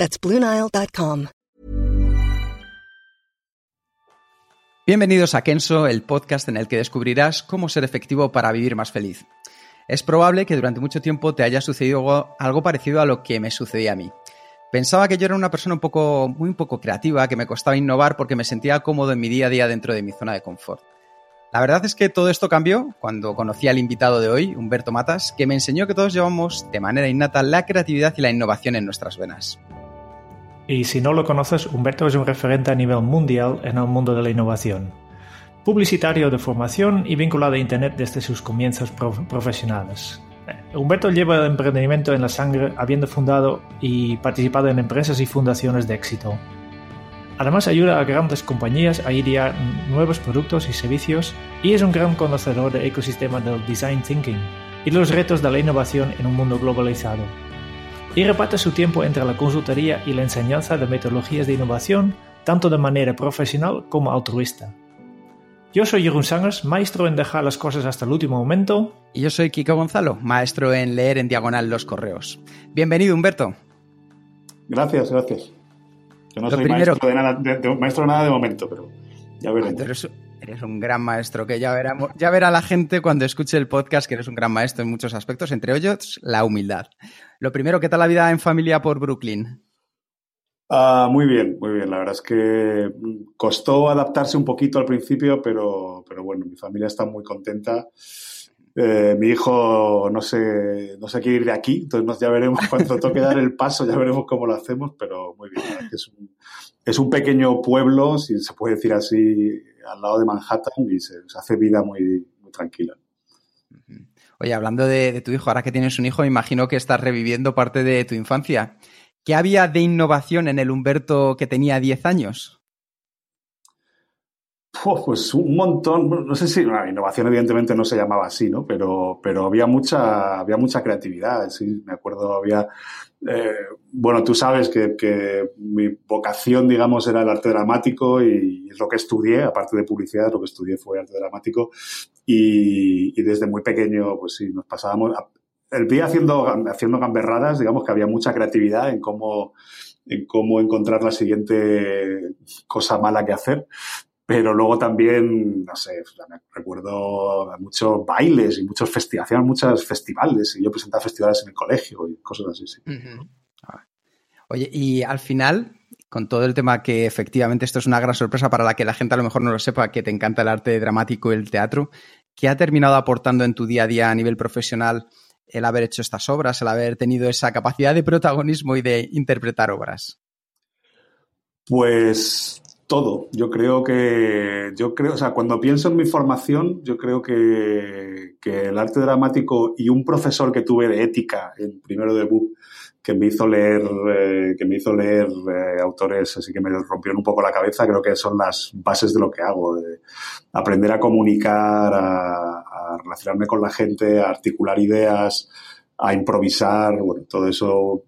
That's BlueNile.com. Bienvenidos a Kenso, el podcast en el que descubrirás cómo ser efectivo para vivir más feliz. Es probable que durante mucho tiempo te haya sucedido algo parecido a lo que me sucedía a mí. Pensaba que yo era una persona un poco, muy poco creativa, que me costaba innovar porque me sentía cómodo en mi día a día dentro de mi zona de confort. La verdad es que todo esto cambió cuando conocí al invitado de hoy, Humberto Matas, que me enseñó que todos llevamos de manera innata la creatividad y la innovación en nuestras venas. Y si no lo conoces, Humberto es un referente a nivel mundial en el mundo de la innovación. Publicitario de formación y vinculado a Internet desde sus comienzos profesionales. Humberto lleva el emprendimiento en la sangre, habiendo fundado y participado en empresas y fundaciones de éxito. Además ayuda a grandes compañías a idear nuevos productos y servicios y es un gran conocedor del ecosistema del design thinking y los retos de la innovación en un mundo globalizado. Y reparte su tiempo entre la consultoría y la enseñanza de metodologías de innovación, tanto de manera profesional como altruista. Yo soy Jeroen Sangers, maestro en dejar las cosas hasta el último momento. Y yo soy Kiko Gonzalo, maestro en leer en diagonal los correos. Bienvenido, Humberto. Gracias, gracias. Yo no soy maestro, de nada, de, maestro nada de momento, pero ya veremos. Eres, un gran maestro, que ya verá, ya verá la gente cuando escuche el podcast que eres un gran maestro en muchos aspectos, entre ellos la humildad. Lo primero, ¿qué tal la vida en familia por Brooklyn? Ah, muy bien, muy bien. La verdad es que costó adaptarse un poquito al principio, pero, pero bueno, mi familia está muy contenta. Eh, mi hijo no se, no se quiere ir de aquí, entonces ya veremos cuando toque dar el paso, ya veremos cómo lo hacemos, pero muy bien. Es un, es un pequeño pueblo, si se puede decir así, al lado de Manhattan y se, hace vida muy, muy tranquila. Oye, hablando de, de, tu hijo, ahora que tienes un hijo, imagino que estás reviviendo parte de tu infancia. ¿Qué había de innovación en el Humberto que tenía 10 años? Pues un montón, no sé si la innovación evidentemente no se llamaba así, ¿no? Pero, pero había mucha, había mucha creatividad, sí, me acuerdo, había, eh, bueno, tú sabes que, mi vocación, digamos, era el arte dramático y es lo que estudié, aparte de publicidad, lo que estudié fue arte dramático y, y desde muy pequeño, pues sí, nos pasábamos, el día haciendo, haciendo gamberradas, digamos que había mucha creatividad en cómo, en cómo encontrar la siguiente cosa mala que hacer. Pero luego también, no sé, recuerdo muchos bailes y muchos festivales, hacían muchos festivales y yo presentaba festivales en el colegio y cosas así. Sí. Oye, y al final, con todo el tema que efectivamente esto es una gran sorpresa para la que la gente a lo mejor no lo sepa, que te encanta el arte dramático y el teatro, ¿qué ha terminado aportando en tu día a día a nivel profesional el haber hecho estas obras, el haber tenido esa capacidad de protagonismo y de interpretar obras? Pues todo. Yo creo que, yo creo, o sea, cuando pienso en mi formación, yo creo que, el arte dramático y un profesor que tuve de ética en primero de BUP que me hizo leer, eh, que me hizo leer eh, autores así que me rompieron un poco la cabeza, creo que son las bases de lo que hago, de aprender a comunicar, a, relacionarme con la gente, a articular ideas, a improvisar, bueno, todo eso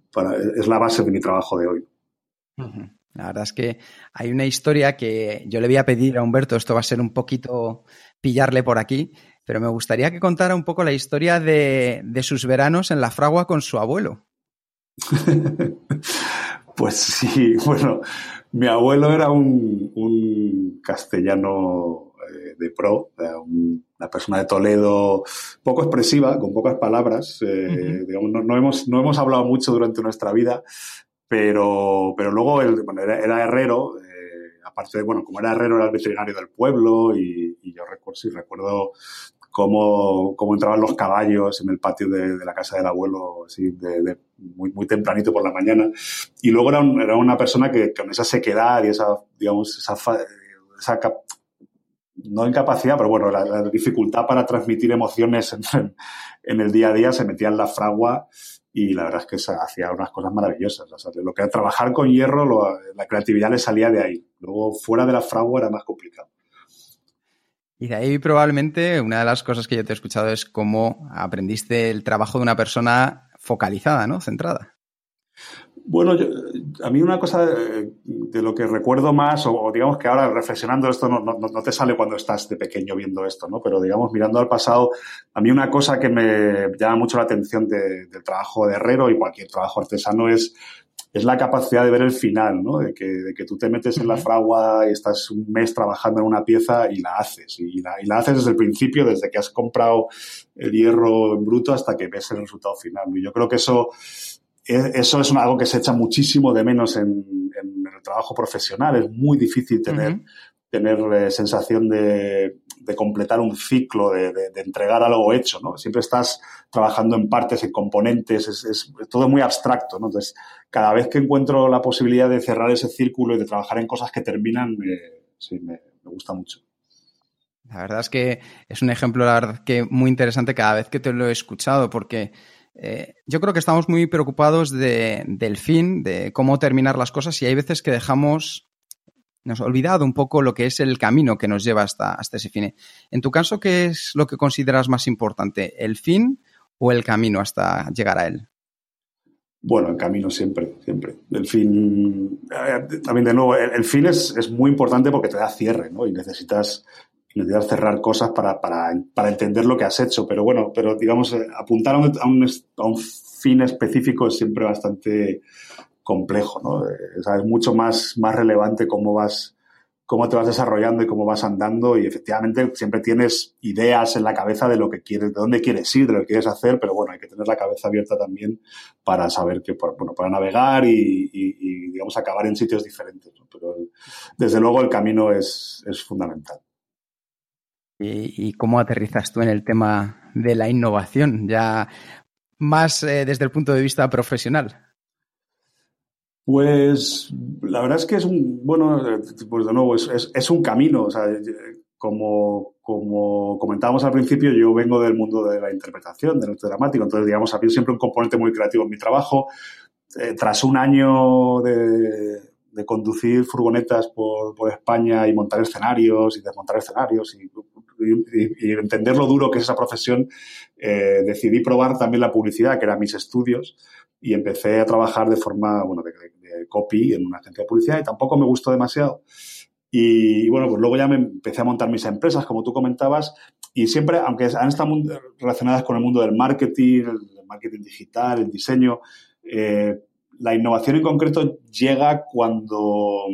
es la base de mi trabajo de hoy. La verdad es que hay una historia que yo le voy a pedir a Humberto, esto va a ser un poquito pillarle por aquí, pero me gustaría que contara un poco la historia de, de sus veranos en la fragua con su abuelo. pues sí, bueno, mi abuelo era un, castellano eh, de pro, una persona de Toledo poco expresiva, con pocas palabras. Eh, digamos, no, hemos, no hemos hablado mucho durante nuestra vida, pero, pero luego él, era, herrero. Eh, aparte de, bueno, como era herrero, era el veterinario del pueblo y, yo recuerdo, sí, recuerdo cómo, cómo, entraban los caballos en el patio de, la casa del abuelo, así, de, muy, muy tempranito por la mañana. Y luego era, era una persona que con esa sequedad y esa, digamos, esa, esa no incapacidad, pero bueno, la, dificultad para transmitir emociones en, el día a día se metía en la fragua y la verdad es que hacía unas cosas maravillosas. lo que era trabajar con hierro, la creatividad le salía de ahí. Luego, fuera de la fragua era más complicado. Y de ahí probablemente una de las cosas que yo te he escuchado es cómo aprendiste el trabajo de una persona focalizada, ¿no? Centrada. Bueno, a mí una cosa de, lo que recuerdo más, o, digamos que ahora reflexionando esto no, no, te sale cuando estás de pequeño viendo esto, ¿no? Pero digamos, mirando al pasado, a mí una cosa que me llama mucho la atención del trabajo de herrero y cualquier trabajo artesano es, es la capacidad de ver el final, ¿no? De que, de que tú te metes en la fragua y estás un mes trabajando en una pieza y la haces. Y la, y la haces desde el principio, desde que has comprado el hierro en bruto hasta que ves el resultado final. Y yo creo que eso eso es algo que se echa muchísimo de menos en, el trabajo profesional. Es muy difícil tener, tener eh, sensación de, completar un ciclo, de, entregar algo hecho, ¿no? Siempre estás trabajando en partes, en componentes, es, todo muy abstracto, ¿no? Entonces, cada vez que encuentro la posibilidad de cerrar ese círculo y de trabajar en cosas que terminan, sí, me, me gusta mucho. La verdad es que es un ejemplo, la verdad, que muy interesante cada vez que te lo he escuchado, porque eh, yo creo que estamos muy preocupados del fin, de cómo terminar las cosas y hay veces que dejamos, nos ha olvidado un poco lo que es el camino que nos lleva hasta, ese fin. En tu caso, ¿qué es lo que consideras más importante, el fin o el camino hasta llegar a él? Bueno, el camino siempre, siempre. El fin, eh, también de nuevo, el, fin es, es, muy importante porque te da cierre, ¿no? Y necesitas necesitas cerrar cosas para, para, para, entender lo que has hecho. Pero bueno, pero digamos, eh, apuntar a un, a un, a un fin específico es siempre bastante complejo, ¿no? Eh, es mucho más, más relevante cómo vas, cómo te vas desarrollando y cómo vas andando y efectivamente siempre tienes ideas en la cabeza de lo que quieres, de dónde quieres ir, de lo que quieres hacer, pero bueno, hay que tener la cabeza abierta también para saber que, bueno, para navegar y, y, digamos, acabar en sitios diferentes. ¿no? Pero desde luego el camino es, es fundamental. ¿Y, cómo aterrizas tú en el tema de la innovación, ya más eh, desde el punto de vista profesional? Pues la verdad es que es un, bueno, pues de nuevo, es, un camino. O sea, como, comentábamos al principio, yo vengo del mundo de la interpretación, del arte dramático, entonces, digamos, había siempre un componente muy creativo en mi trabajo. Eh, tras un año de, de conducir furgonetas por, por, España y montar escenarios y desmontar escenarios y, entender lo duro que es esa profesión, eh, decidí probar también la publicidad, que eran mis estudios, y empecé a trabajar de forma, bueno, de, copy en una agencia de publicidad y tampoco me gustó demasiado. Y, bueno, pues luego ya me empecé a montar mis empresas, como tú comentabas, y siempre, aunque han estado relacionadas con el mundo del marketing, el marketing digital, el diseño, eh, la innovación en concreto llega cuando,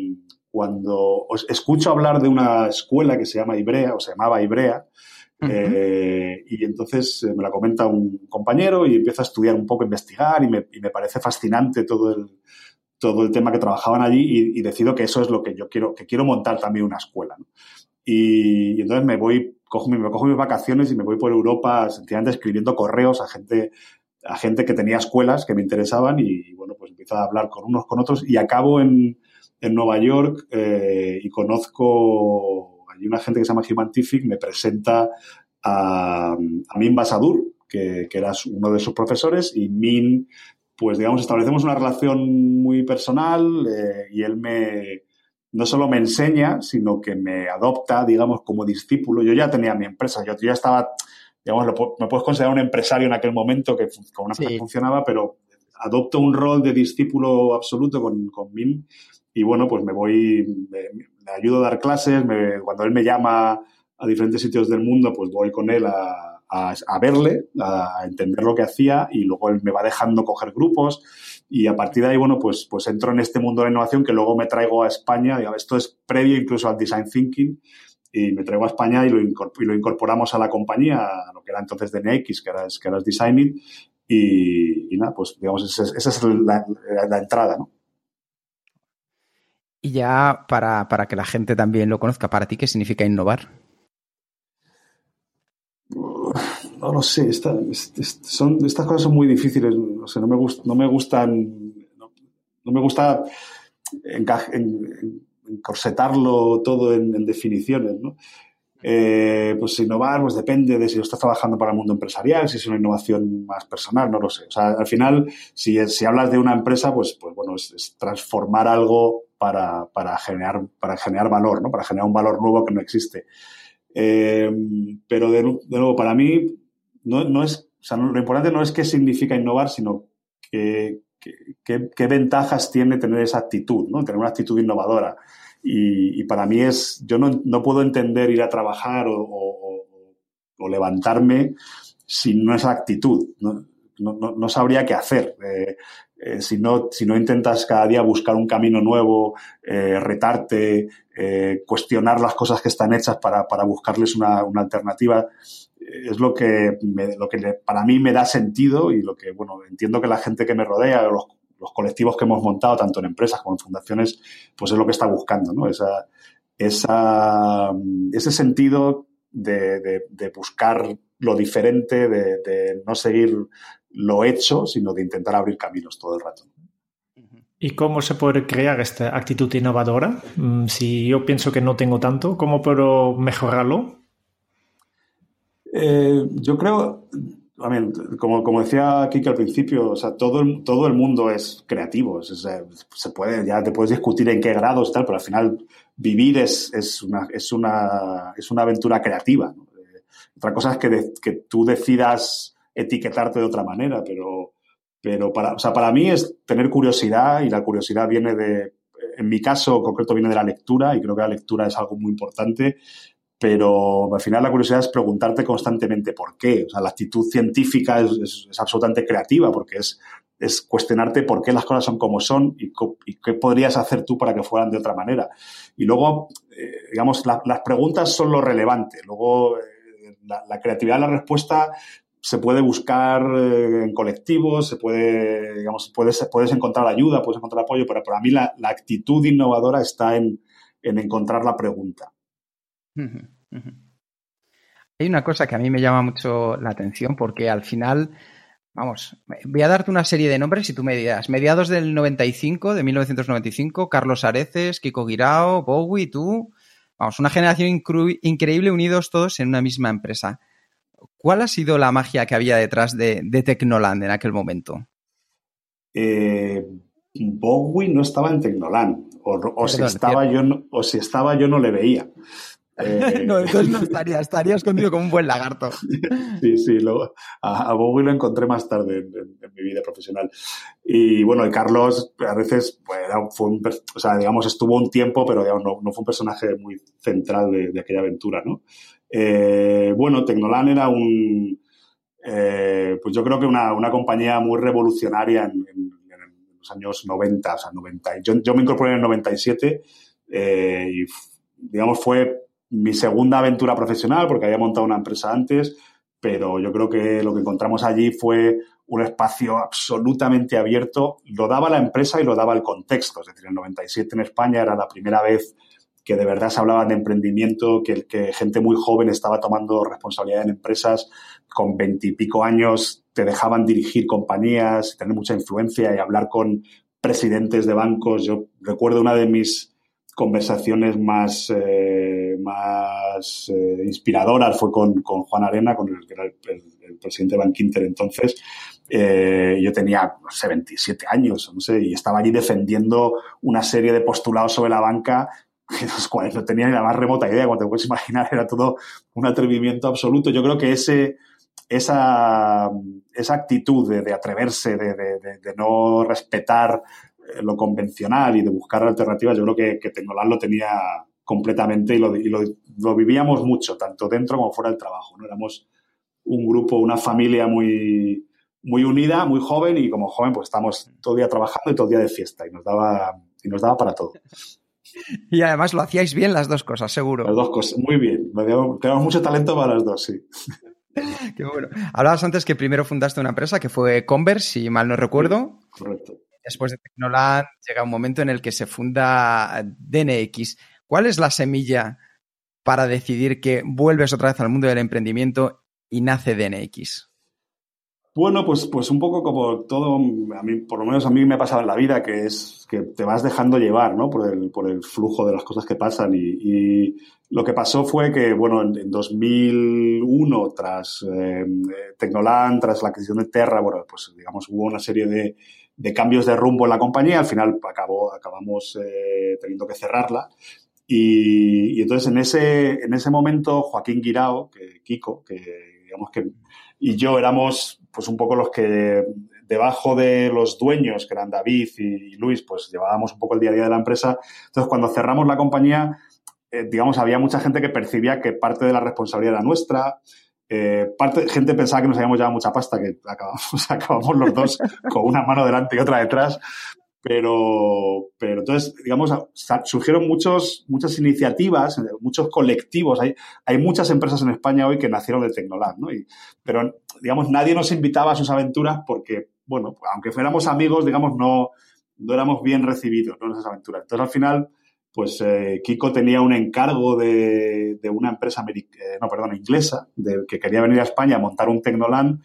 cuando os escucho hablar de una escuela que se llama Ibrea, o se llamaba Ibrea, eh, y entonces eh, me la comenta un compañero y empiezo a estudiar un poco, a investigar, y me, parece fascinante todo el, todo el tema que trabajaban allí y, decido que eso es lo que yo quiero, que quiero montar también una escuela. Y, entonces me voy, cojo, me cojo mis vacaciones y me voy por Europa sencillamente escribiendo correos a gente a gente que tenía escuelas que me interesaban y, bueno, pues empiezo a hablar con unos con otros y acabo en, en Nueva York eh, y conozco, hay una gente que se llama Humantific, me presenta a, a Min Basadur, que, que, era uno de sus profesores, y Min, pues digamos, establecemos una relación muy personal eh, y él me, no solo me enseña, sino que me adopta, digamos, como discípulo. Yo ya tenía mi empresa, yo ya estaba digamos, me puedes considerar un empresario en aquel momento que con una sí. funcionaba, pero adopto un rol de discípulo absoluto con, con Min y bueno, pues me voy, me, ayudo a dar clases, cuando él me llama a diferentes sitios del mundo, pues voy con él a, a, verle, a entender lo que hacía y luego él me va dejando coger grupos y a partir de ahí, bueno, pues, pues entro en este mundo de la innovación que luego me traigo a España, digamos, esto es previo incluso al design thinking y me traigo a España y lo, incorporamos a la compañía, a lo que era entonces DNX, que era, que era Designing, y, nada, pues digamos, esa, es la, entrada, ¿no? Y ya para, que la gente también lo conozca, ¿para ti qué significa innovar? No lo sé, son, estas cosas son muy difíciles, no, sé, no, me, no me gustan, no, me gusta encaje, en, encorsetarlo todo en, definiciones, ¿no? Eh, pues innovar, pues depende de si lo estás trabajando para el mundo empresarial, si es una innovación más personal, no lo sé. O sea, al final, si, hablas de una empresa, pues, pues bueno, es, transformar algo para, para, generar, para generar valor, ¿no? Para generar un valor nuevo que no existe. Eh, pero de, nuevo, para mí, no, no es, o sea, lo importante no es qué significa innovar, sino qué, ventajas tiene tener esa actitud, ¿no? Tener una actitud innovadora. Y, para mí es, yo no, puedo entender ir a trabajar o, o, levantarme sin esa actitud. No, no, no sabría qué hacer. Eh, eh, si, no, si no intentas cada día buscar un camino nuevo, eh, retarte, cuestionar las cosas que están hechas para, para buscarles una, una, alternativa, es lo que, lo que para mí me da sentido y lo que, bueno, entiendo que la gente que me rodea, los los colectivos que hemos montado, tanto en empresas como en fundaciones, pues es lo que está buscando, ¿no? Esa, esa, ese sentido de, buscar lo diferente, de, no seguir lo hecho, sino de intentar abrir caminos todo el rato. ¿Y cómo se puede crear esta actitud innovadora? Mm, si yo pienso que no tengo tanto, ¿cómo puedo mejorarlo? Eh, yo creo, como, como decía Kike al principio, o sea, todo el, todo el mundo es creativo. se puede, ya te puedes discutir en qué grados tal, pero al final vivir es, es, una, es, una, es una aventura creativa. Eh, otra cosa es que, que tú decidas etiquetarte de otra manera, pero, pero para, o sea, para mí es tener curiosidad y la curiosidad viene de, en mi caso concreto viene de la lectura y creo que la lectura es algo muy importante pero al final la curiosidad es preguntarte constantemente por qué. O sea, la actitud científica es, absolutamente creativa porque es, es, cuestionarte por qué las cosas son como son y, qué podrías hacer tú para que fueran de otra manera. Y luego, eh, digamos, las preguntas son lo relevante. Luego, eh, la, creatividad, la respuesta se puede buscar eh, en colectivos, se puede, digamos, puedes, puedes encontrar ayuda, puedes encontrar apoyo, pero para mí la, la actitud innovadora está en, en encontrar la pregunta. Hay una cosa que a mí me llama mucho la atención porque al final, vamos, voy a darte una serie de nombres y tú me dirás, mediados del 95, de 1995, Carlos Areces, Kiko Guirao, Bowie, tú, vamos, una generación increíble unidos todos en una misma empresa. ¿Cuál ha sido la magia que había detrás de, Tecnoland en aquel momento? Eh, Bowie no estaba en Tecnoland, o, si estaba yo o si estaba yo no le veía. Eh, no, entonces no estaría, estaría escondido como un buen lagarto. sí, sí, luego a, Bowie lo encontré más tarde en, mi vida profesional. Y bueno, y Carlos a veces, pues, fue un, o sea, digamos, estuvo un tiempo, pero no, no, fue un personaje muy central de, aquella aventura, ¿no? Eh, bueno, Tecnolan era un, eh, pues yo creo que una, una compañía muy revolucionaria en, los años 90, o sea, 90. Yo, yo me incorporé en el 97 y, digamos, fue mi segunda aventura profesional, porque había montado una empresa antes, pero yo creo que lo que encontramos allí fue un espacio absolutamente abierto. Lo daba la empresa y lo daba el contexto. Es decir, en el 97 en España era la primera vez que de verdad se hablaba de emprendimiento, que, que gente muy joven estaba tomando responsabilidad en empresas, con veintipico años te dejaban dirigir compañías, tener mucha influencia y hablar con presidentes de bancos. Yo recuerdo una de mis conversaciones más, eh, más eh, inspiradoras fue con, con, Juan Arena, con el que era el, presidente de Bankinter entonces. Eh, yo tenía, no sé, 27 años, no sé, y estaba allí defendiendo una serie de postulados sobre la banca de los cuales no tenía ni la más remota idea, como te puedes imaginar, era todo un atrevimiento absoluto. Yo creo que ese, esa, esa actitud de, atreverse, de, de, no respetar lo convencional y de buscar alternativas, yo creo que, que lo tenía completamente y, lo, lo, vivíamos mucho, tanto dentro como fuera del trabajo. ¿no? Éramos un grupo, una familia muy, muy unida, muy joven y como joven pues estamos todo el día trabajando y todo el día de fiesta y nos daba, y nos daba para todo. Y además lo hacíais bien las dos cosas, seguro. Las dos cosas, muy bien. Tenemos mucho talento para las dos, sí. Qué bueno. Hablabas antes que primero fundaste una empresa que fue Converse, si mal no recuerdo. correcto después de Tecnoland llega un momento en el que se funda DNX. ¿Cuál es la semilla para decidir que vuelves otra vez al mundo del emprendimiento y nace DNX? Bueno, pues, pues un poco como todo, a mí, por lo menos a mí me ha pasado en la vida, que es que te vas dejando llevar, ¿no? Por el, por el flujo de las cosas que pasan. Y, lo que pasó fue que, bueno, en, 2001, tras eh, Tecnoland, tras la adquisición de Terra, bueno, pues digamos, hubo una serie de, de cambios de rumbo en la compañía. Al final acabó, acabamos eh, teniendo que cerrarla. Y, entonces en ese, en ese momento, Joaquín Guirao, que, Kiko, que digamos que, y yo éramos pues un poco los que debajo de los dueños, que eran David y, Luis, pues llevábamos un poco el día a día de la empresa. Entonces, cuando cerramos la compañía, eh, digamos, había mucha gente que percibía que parte de la responsabilidad era nuestra. Eh, parte, gente pensaba que nos habíamos llevado mucha pasta, que acabamos, acabamos los dos con una mano delante y otra detrás. Pero, pero entonces, digamos, surgieron muchos, muchas iniciativas, muchos colectivos. Hay, hay muchas empresas en España hoy que nacieron de Tecnolab, ¿no? Y, pero, digamos, nadie nos invitaba a sus aventuras porque, bueno, aunque fuéramos amigos, digamos, no, no éramos bien recibidos en esas aventuras. Entonces, al final, pues eh, Kiko tenía un encargo de, una empresa, eh, no, perdón, inglesa, que quería venir a España a montar un Tecnoland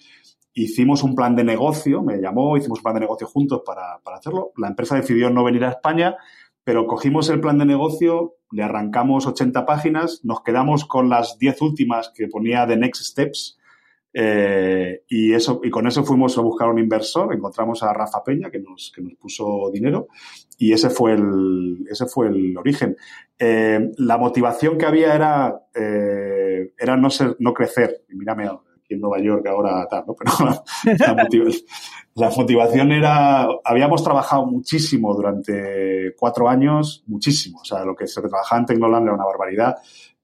hicimos un plan de negocio, me llamó, hicimos un plan de negocio juntos para, para, hacerlo. La empresa decidió no venir a España, pero cogimos el plan de negocio, le arrancamos 80 páginas, nos quedamos con las 10 últimas que ponía de Next Steps. Eh, y, eso, y con eso fuimos a buscar un inversor, encontramos a Rafa Peña que nos, que nos puso dinero y ese fue el, ese fue el origen. Eh, la motivación que había era, eh, era no, ser, no crecer. Mírame en Nueva York ahora tal, ¿no? Pero la, motivación era, habíamos trabajado muchísimo durante cuatro años, muchísimo, o sea, lo que se trabajaba en Tecnoland era una barbaridad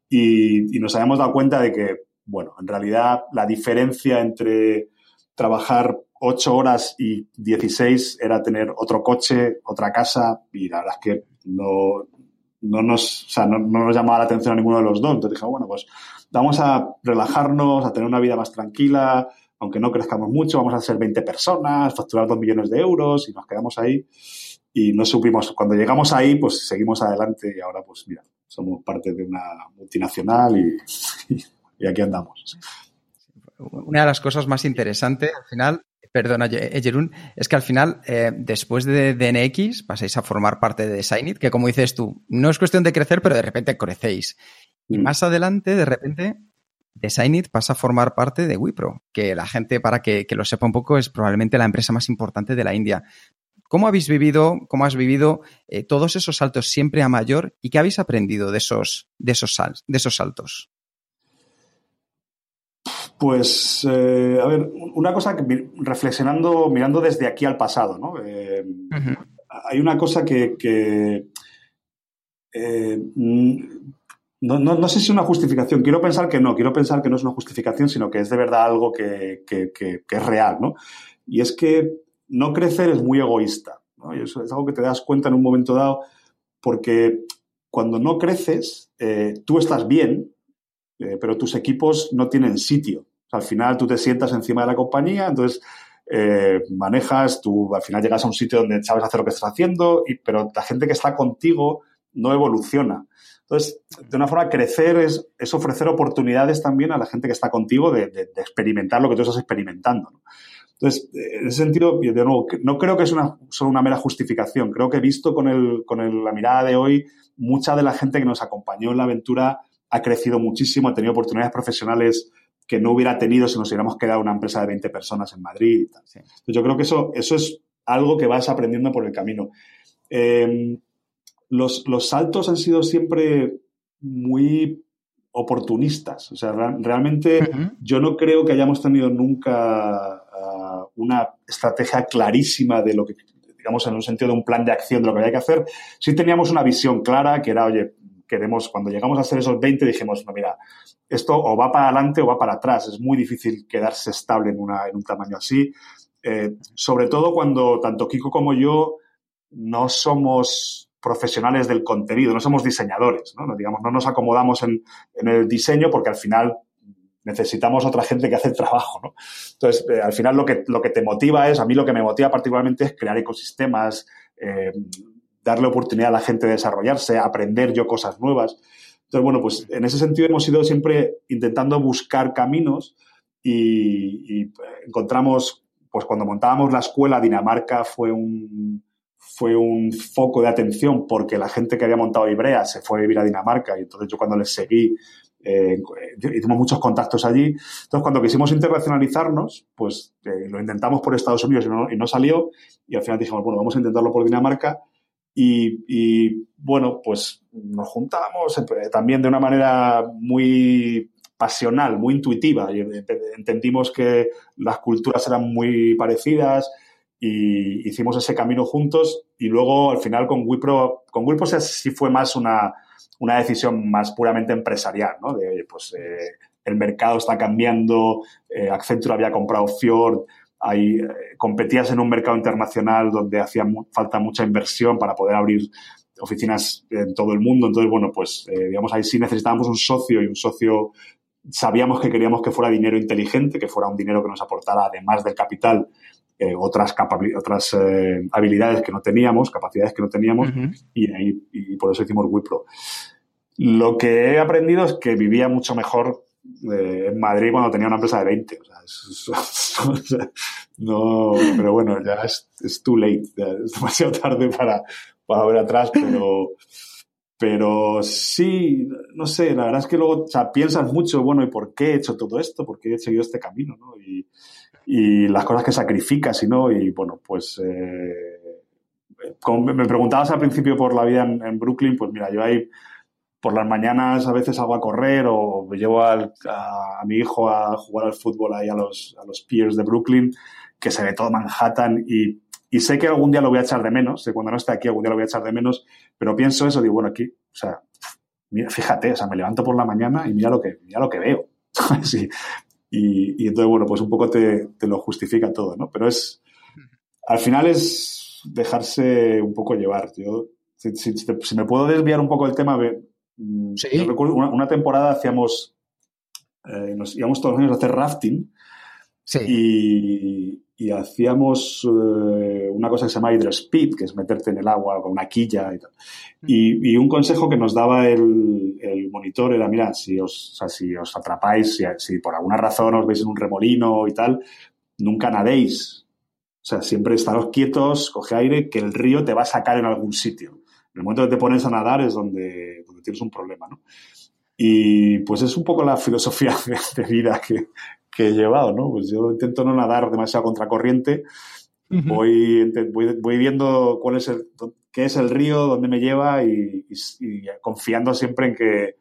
y, y nos habíamos dado cuenta de que, bueno, en realidad la diferencia entre trabajar ocho horas y 16 era tener otro coche, otra casa y la verdad es que no, no nos, o sea, no, no, nos llamaba la atención a ninguno de los dos. Entonces dije, bueno, pues vamos a relajarnos, a tener una vida más tranquila, aunque no crezcamos mucho, vamos a ser 20 personas, facturar 2 millones de euros y nos quedamos ahí y no supimos, cuando llegamos ahí, pues seguimos adelante y ahora pues mira, somos parte de una multinacional y, y, aquí andamos. Una de las cosas más interesantes al final Perdona, eh, Jerún, es que al final, eh, después de DNX, pasáis a formar parte de Designit, que como dices tú, no es cuestión de crecer, pero de repente crecéis. Y mm. más adelante, de repente, Designit pasa a formar parte de Wipro, que la gente, para que, lo sepa un poco, es probablemente la empresa más importante de la India. ¿Cómo habéis vivido, cómo has vivido eh, todos esos saltos siempre a mayor y qué habéis aprendido de esos, de esos, de esos saltos? Pues, eh, a ver, una cosa que reflexionando, mirando desde aquí al pasado, ¿no? Eh, hay una cosa que, que no, no, no, sé si es una justificación. Quiero pensar que no. Quiero pensar que no es una justificación, sino que es de verdad algo que, que, que, es real, ¿no? Y es que no crecer es muy egoísta, ¿no? Y eso es algo que te das cuenta en un momento dado, porque cuando no creces, eh, tú estás bien, eh, pero tus equipos no tienen sitio. Al final tú te sientas encima de la compañía, entonces eh, manejas, tú al final llegas a un sitio donde sabes hacer lo que estás haciendo, y, pero la gente que está contigo no evoluciona. Entonces, de una forma, crecer es, es, ofrecer oportunidades también a la gente que está contigo de, de, experimentar lo que tú estás experimentando. Entonces, en ese sentido, de nuevo, no creo que es una, solo una mera justificación. Creo que he visto con, el, con el, la mirada de hoy, mucha de la gente que nos acompañó en la aventura ha crecido muchísimo, ha tenido oportunidades profesionales que no hubiera tenido si nos hubiéramos quedado una empresa de 20 personas en Madrid. Sí. Entonces, yo creo que eso, eso es algo que vas aprendiendo por el camino. Eh, los, los saltos han sido siempre muy oportunistas. O sea, realmente uh -huh. yo no creo que hayamos tenido nunca uh, una estrategia clarísima de lo que, digamos, en un sentido de un plan de acción de lo que había que hacer. Sí teníamos una visión clara que era, oye, queremos, cuando llegamos a hacer esos 20 dijimos, no, mira, esto o va para adelante o va para atrás. Es muy difícil quedarse estable en, una, en un tamaño así. Eh, sobre todo cuando tanto Kiko como yo no somos profesionales del contenido, no somos diseñadores, ¿no? Digamos, no nos acomodamos en, en, el diseño porque al final necesitamos otra gente que hace el trabajo, ¿no? Entonces, eh, al final lo que, lo que te motiva es, a mí lo que me motiva particularmente es crear ecosistemas, eh, darle oportunidad a la gente de desarrollarse, aprender yo cosas nuevas. Entonces, bueno, pues en ese sentido hemos ido siempre intentando buscar caminos y, encontramos, pues cuando montábamos la escuela, Dinamarca fue un, fue un foco de atención porque la gente que había montado Ibrea se fue a vivir a Dinamarca y entonces yo cuando les seguí eh, hicimos muchos contactos allí. Entonces, cuando quisimos internacionalizarnos, pues eh, lo intentamos por Estados Unidos y no, salió. Y al final dijimos, bueno, vamos a intentarlo por Dinamarca. Y, bueno, pues nos juntamos eh, también de una manera muy pasional, muy intuitiva. Y entendimos que las culturas eran muy parecidas y hicimos ese camino juntos. Y luego, al final, con Wipro, con sí fue más una una decisión más puramente empresarial, ¿no? De, pues eh, el mercado está cambiando, eh, Accenture había comprado Fjord, hay, eh, competías en un mercado internacional donde hacía falta mucha inversión para poder abrir oficinas en todo el mundo. Entonces, bueno, pues digamos, ahí sí necesitábamos un socio y un socio sabíamos que queríamos que fuera dinero inteligente, que fuera un dinero que nos aportara, además del capital, eh, otras, otras eh, habilidades que no teníamos, capacidades que no teníamos, y, ahí, y por eso hicimos Wipro. Lo que he aprendido es que vivía mucho mejor en Madrid cuando tenía una empresa de 20. O sea, no, pero bueno, ya es, too late, es demasiado tarde para, para ver atrás, pero, pero sí, no sé, la verdad es que luego piensas mucho, bueno, ¿y por qué he hecho todo esto? ¿Por qué he seguido este camino? ¿no? Y, las cosas que sacrificas y no. Y bueno, pues eh, como me preguntabas al principio por la vida en, Brooklyn, pues mira, yo ahí por las mañanas a veces hago a correr o me llevo a, mi hijo a jugar al fútbol ahí a los, a los Piers de Brooklyn, que se ve todo Manhattan y, y sé que algún día lo voy a echar de menos, sé cuando no esté aquí algún día lo voy a echar de menos, pero pienso eso, digo, bueno, aquí, o sea, mira, fíjate, o sea, me levanto por la mañana y mira lo que, mira lo que veo. sí, y, entonces, bueno, pues un poco te, te, lo justifica todo, ¿no? Pero es, al final es dejarse un poco llevar. Yo, si, si, me puedo desviar un poco del tema, mm, ¿Sí? recuerdo una, temporada hacíamos, eh, nos íbamos todos los años a hacer rafting. Sí. Y, y hacíamos eh, una cosa que se llama hydrospeed, que es meterte en el agua con una quilla y tal. Y, un consejo que nos daba el, el, monitor era, mira, si os, o sea, si os atrapáis, si, si, por alguna razón os veis en un remolino y tal, nunca nadéis. O sea, siempre estaros quietos, coge aire, que el río te va a sacar en algún sitio. En el momento que te pones a nadar es donde tienes un problema, ¿no? Y pues es un poco la filosofía de vida que, que he llevado, ¿no? Pues yo intento no nadar demasiado contracorriente, voy, voy, viendo cuál es el, qué es el río, dónde me lleva y, confiando siempre en que,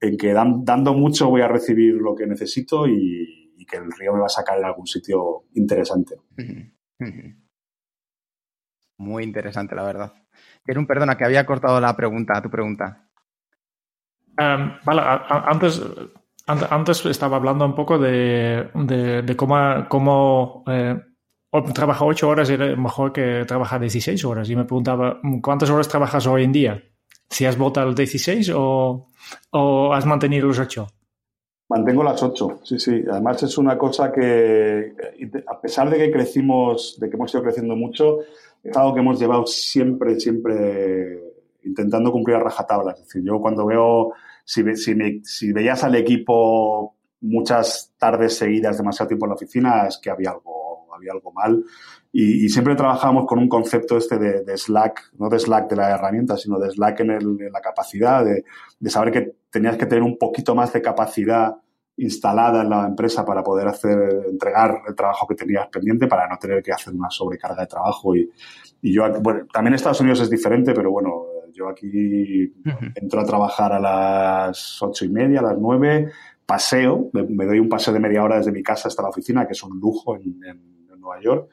en que dando mucho voy a recibir lo que necesito y, que el río me va a sacar en algún sitio interesante. Muy interesante, la verdad. Quiero un perdona que había cortado la pregunta, tu pregunta. Em, vale, antes antes estaba hablando un poco de, de, cómo, cómo eh, trabajar ocho horas era mejor que trabajar 16 horas. Y me preguntaba, ¿cuántas horas trabajas hoy en día? ¿Si has vuelto al 16 o, o has mantenido los ocho? Mantengo las ocho, sí, sí. Además es una cosa que, a pesar de que crecimos, de que hemos ido creciendo mucho, es algo que hemos llevado siempre, siempre intentando cumplir a rajatabla. Es decir, yo cuando veo si, veías al equipo muchas tardes seguidas, demasiado tiempo en la oficina, es que había algo, había algo mal. Y, siempre trabajábamos con un concepto este de, Slack, no de Slack de la herramienta, sino de Slack en, la capacidad, de, saber que tenías que tener un poquito más de capacidad instalada en la empresa para poder hacer, entregar el trabajo que tenías pendiente para no tener que hacer una sobrecarga de trabajo. Y, y yo, bueno, también Estados Unidos es diferente, pero bueno, yo aquí entro a trabajar a las ocho y media, a las nueve, paseo, me, doy un paseo de media hora desde mi casa hasta la oficina, que es un lujo en, Nueva York,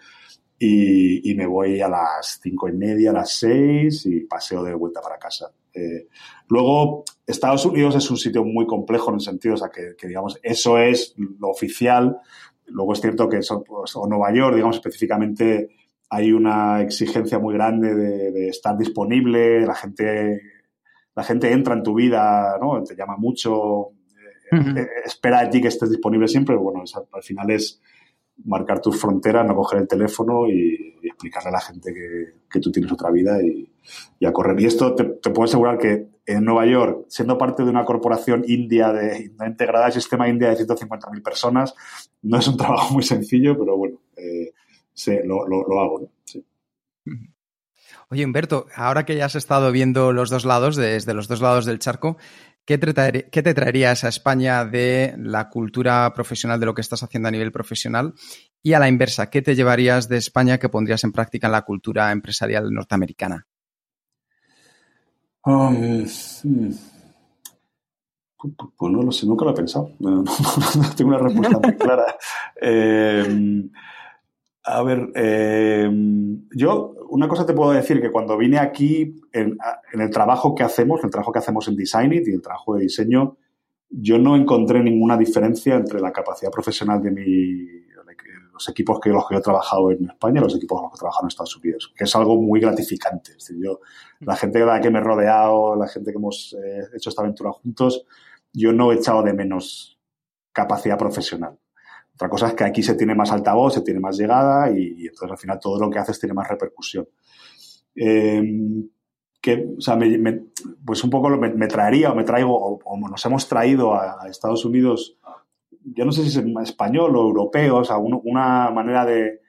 y, me voy a las cinco y media, a las seis, y paseo de vuelta para casa. Eh, luego, Estados Unidos es un sitio muy complejo en el sentido, o sea, que, digamos, eso es lo oficial. Luego es cierto que eso, pues, o Nueva York, digamos, específicamente hay una exigencia muy grande de, estar disponible, la gente, la gente entra en tu vida, ¿no? Te llama mucho, eh, espera de ti que estés disponible siempre, bueno, al final es marcar tus fronteras, no coger el teléfono y, explicarle a la gente que, tú tienes otra vida y, a correr. Y esto te, puedo asegurar que en Nueva York, siendo parte de una corporación india de, integrada al sistema india de 150.000 personas, no es un trabajo muy sencillo, pero bueno, eh, lo, hago. Oye, Humberto, ahora que ya has estado viendo los dos lados, desde los dos lados del charco, ¿qué te, traería, ¿qué te traerías a España de la cultura profesional, de lo que estás haciendo a nivel profesional? Y a la inversa, ¿qué te llevarías de España que pondrías en práctica en la cultura empresarial norteamericana? Um, hmm. Pues no lo sé, nunca lo he pensado. No, tengo una respuesta muy clara. Em, a ver, em, yo una cosa te puedo decir que cuando vine aquí, en, el trabajo que hacemos, el trabajo que hacemos en Design It y el trabajo de diseño, yo no encontré ninguna diferencia entre la capacidad profesional de mi los equipos que los que he trabajado en España, los equipos con los que he trabajado en Estados Unidos, que es algo muy gratificante. Es decir, yo, la gente con la que me he rodeado, la gente que hemos eh, hecho esta aventura juntos, yo no he echado de menos capacidad profesional. Otra cosa es que aquí se tiene más altavoz, se tiene más llegada y, entonces al final todo lo que haces tiene más repercusión. Em, que, o sea, pues un poco me, traería o me traigo o, nos hemos traído a Estados Unidos yo no sé si es español o europeo, o sea, una manera de,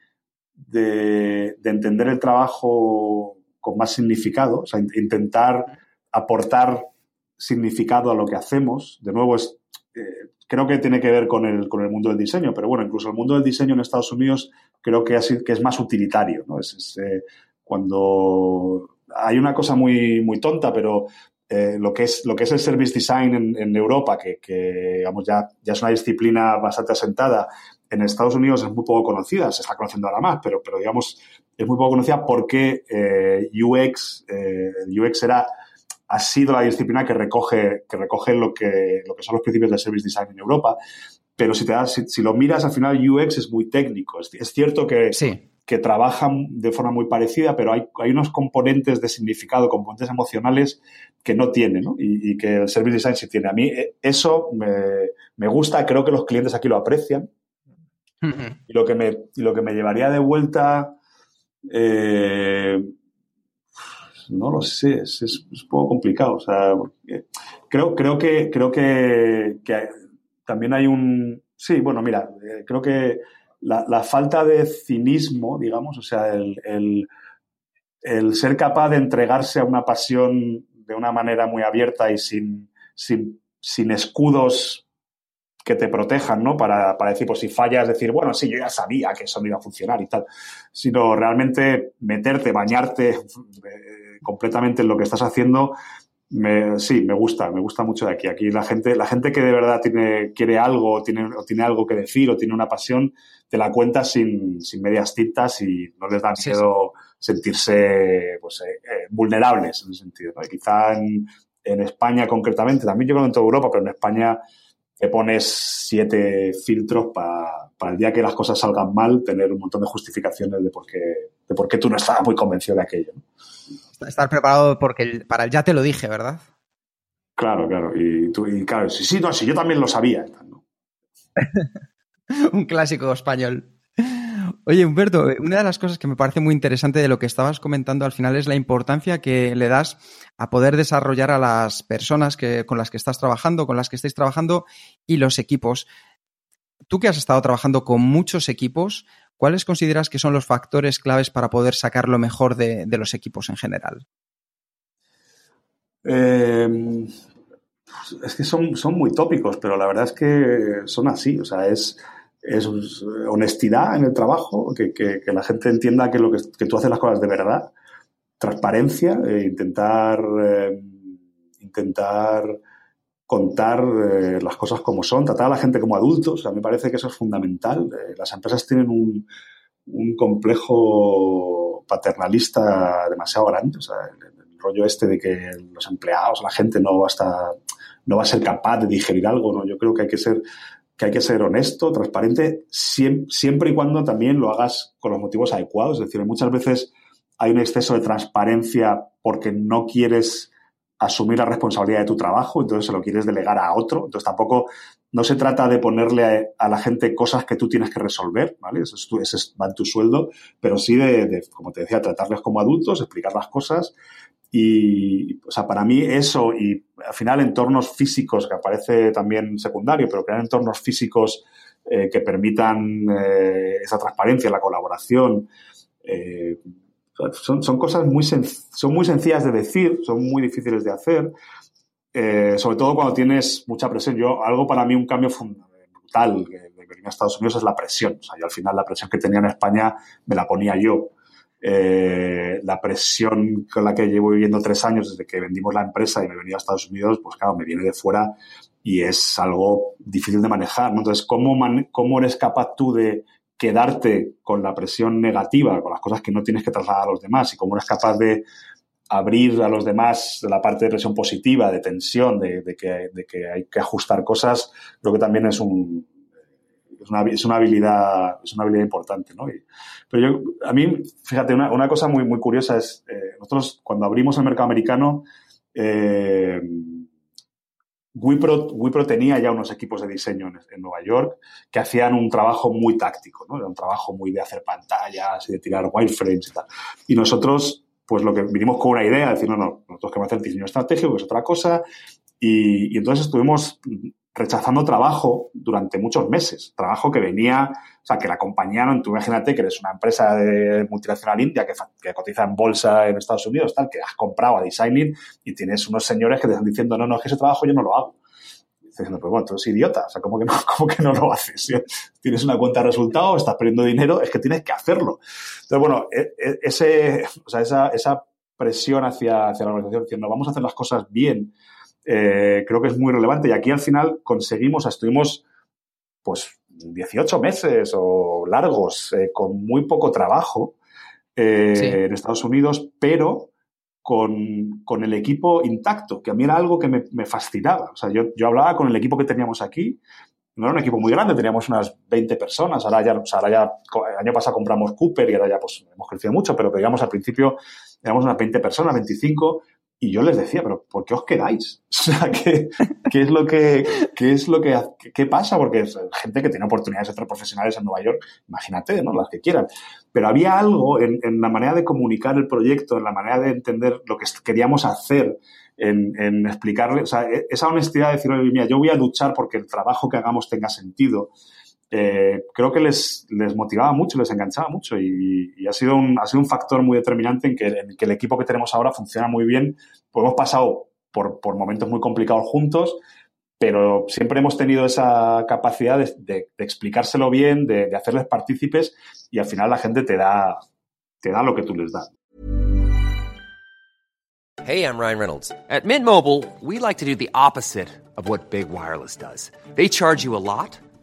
de, entender el trabajo con más significado, o sea, intentar aportar significado a lo que hacemos. De nuevo, es, eh, creo que tiene que ver con el, con el mundo del diseño, pero bueno, incluso el mundo del diseño en Estados Unidos creo que, es, más utilitario, ¿no? Eh, cuando hay una cosa muy, muy tonta, pero eh, lo, que es, lo que es el service design en, Europa, que, digamos, ya, ya es una disciplina bastante asentada, en Estados Unidos es muy poco conocida, se está conociendo ahora más, pero, pero digamos, es muy poco conocida porque eh, UX, eh, UX era, ha sido la disciplina que recoge, que recoge lo, que, lo que son los principios del service design en Europa. Pero si, te das, si, lo miras, al final UX es muy técnico. Es, es cierto que, sí que trabajan de forma muy parecida, pero hay, hay unos componentes de significado, componentes emocionales que no tiene, ¿no? Y, que el Service Design sí tiene. A mí eh, eso me, gusta, creo que los clientes aquí lo aprecian. y, lo que me, lo que me llevaría de vuelta, eh, no lo sé, es, un poco complicado. O sea, creo, creo que, creo que, también hay un... Sí, bueno, mira, eh, creo que la, falta de cinismo, digamos, o sea, el, ser capaz de entregarse a una pasión de una manera muy abierta y sin, sin, escudos que te protejan, ¿no? Para, para, decir, pues si fallas, decir, bueno, sí, yo ya sabía que eso no iba a funcionar y tal, sino realmente meterte, bañarte eh, completamente en lo que estás haciendo me, sí, me gusta, me gusta mucho de aquí. Aquí la gente, la gente que de verdad tiene, quiere algo, tiene, o tiene algo que decir, o tiene una pasión, te la cuenta sin, sin medias tintas y no les da miedo sentirse pues, eh, eh, vulnerables en ese sentido. quizá en, en, España concretamente, también yo creo en toda Europa, pero en España te pones siete filtros para, para el día que las cosas salgan mal, tener un montón de justificaciones de por qué, de por qué tú no estabas muy convencido de aquello. Estar preparado porque para el ya te lo dije, ¿verdad? Claro, claro. Y, tú, y claro, sí, sí, no, sí, yo también lo sabía. Un clásico español. Oye, Humberto, una de las cosas que me parece muy interesante de lo que estabas comentando al final es la importancia que le das a poder desarrollar a las personas que, con las que estás trabajando, con las que estáis trabajando y los equipos. Tú que has estado trabajando con muchos equipos, ¿cuáles consideras que son los factores claves para poder sacar lo mejor de, los equipos en general? Em, es que son, son muy tópicos, pero la verdad es que son así. O sea, es, honestidad en el trabajo, que, la gente entienda que, lo que, tú haces las cosas de verdad, transparencia, e intentar, em, intentar contar eh, las cosas como son, tratar a la gente como adultos. A mí me parece que eso es fundamental. Eh, las empresas tienen un, complejo paternalista demasiado grande. O sea, el, rollo este de que los empleados, la gente no va a no va a ser capaz de digerir algo. ¿no? Yo creo que hay que ser que hay que ser honesto, transparente, siempre, y cuando también lo hagas con los motivos adecuados. Es decir, muchas veces hay un exceso de transparencia porque no quieres asumir la responsabilidad de tu trabajo, entonces se lo quieres delegar a otro. Entonces tampoco no se trata de ponerle a, la gente cosas que tú tienes que resolver, ¿vale? Eso es tu, va en tu sueldo, pero sí de, como te decía, tratarles como adultos, explicar las cosas Y, o sea, para mí eso y al final entornos físicos, que aparece también secundario, pero crear entornos físicos eh, que permitan eh, esa transparencia, la colaboración, eh, son, son, cosas muy, son muy sencillas de decir, son muy difíciles de hacer, sobre todo cuando tienes mucha presión. Yo, algo para mí, un cambio brutal de, venir a Estados Unidos es la presión. O sea, yo al final la presión que tenía en España me la ponía yo. Eh, la presión con la que llevo viviendo tres años desde que vendimos la empresa y me venía a Estados Unidos, pues claro, me viene de fuera y es algo difícil de manejar. Entonces, ¿cómo, ¿cómo eres capaz tú de quedarte con la presión negativa, con las cosas que no tienes que trasladar a los demás y cómo eres capaz de abrir a los demás de la parte de presión positiva, de tensión, de, que, de que hay que ajustar cosas, creo que también es un, es una, es una, habilidad, es una habilidad importante, ¿no? pero yo, a mí, fíjate, una, una cosa muy, muy curiosa es, eh, nosotros cuando abrimos el mercado americano, eh, Wipro, Wipro, tenía ya unos equipos de diseño en, Nueva York que hacían un trabajo muy táctico, ¿no? Era un trabajo muy de hacer pantallas y de tirar wireframes y tal. Y nosotros, pues lo que vinimos con una idea, de decir, no, no, nosotros queremos hacer diseño estratégico, que es otra cosa, y, y entonces estuvimos rechazando trabajo durante muchos meses. Trabajo que venía, o sea, que la compañía, ¿no? tú imagínate que eres una empresa de multinacional india que, que, cotiza en bolsa en Estados Unidos, tal, que has comprado a Designing y tienes unos señores que te están diciendo, no, no, es que ese trabajo yo no lo hago. Y dices, pero bueno, tú eres idiota, o sea, ¿cómo que no, cómo que no lo haces? Tienes una cuenta de resultados, estás perdiendo dinero, es que tienes que hacerlo. Entonces, bueno, e, e, ese, o sea, esa, esa presión hacia, hacia la organización diciendo, vamos a hacer las cosas bien, eh, creo que es muy relevante. Y aquí al final conseguimos, estuvimos pues 18 meses o largos eh, con muy poco trabajo eh, en Estados Unidos, pero con, con, el equipo intacto, que a mí era algo que me, me fascinaba. O sea, yo, yo, hablaba con el equipo que teníamos aquí, no era un equipo muy grande, teníamos unas 20 personas, ahora ya, o sea, ahora ya el año pasado compramos Cooper y ahora ya pues hemos crecido mucho, pero digamos al principio éramos unas 20 personas, 25, y yo les decía, pero ¿por qué os quedáis? O sea, ¿qué, qué es lo que, qué es lo que, qué pasa? Porque es gente que tiene oportunidades de ser profesionales en Nueva York, imagínate, ¿no? Las que quieran. Pero había algo en, en, la manera de comunicar el proyecto, en la manera de entender lo que queríamos hacer, en, en explicarle, o sea, e, esa honestidad de decir, mira, yo voy a luchar porque el trabajo que hagamos tenga sentido eh, creo que les, les, motivaba mucho, les enganchaba mucho y, y, ha, sido un, ha sido un factor muy determinante en que, en que, el equipo que tenemos ahora funciona muy bien. Pues hemos pasado por, por momentos muy complicados juntos, pero siempre hemos tenido esa capacidad de, de, de explicárselo bien, de, de, hacerles partícipes y al final la gente te da, te da lo que tú les das. Hey, I'm Ryan Reynolds. At Mint Mobile, we like to do the opposite of what Big Wireless does. They charge you a lot.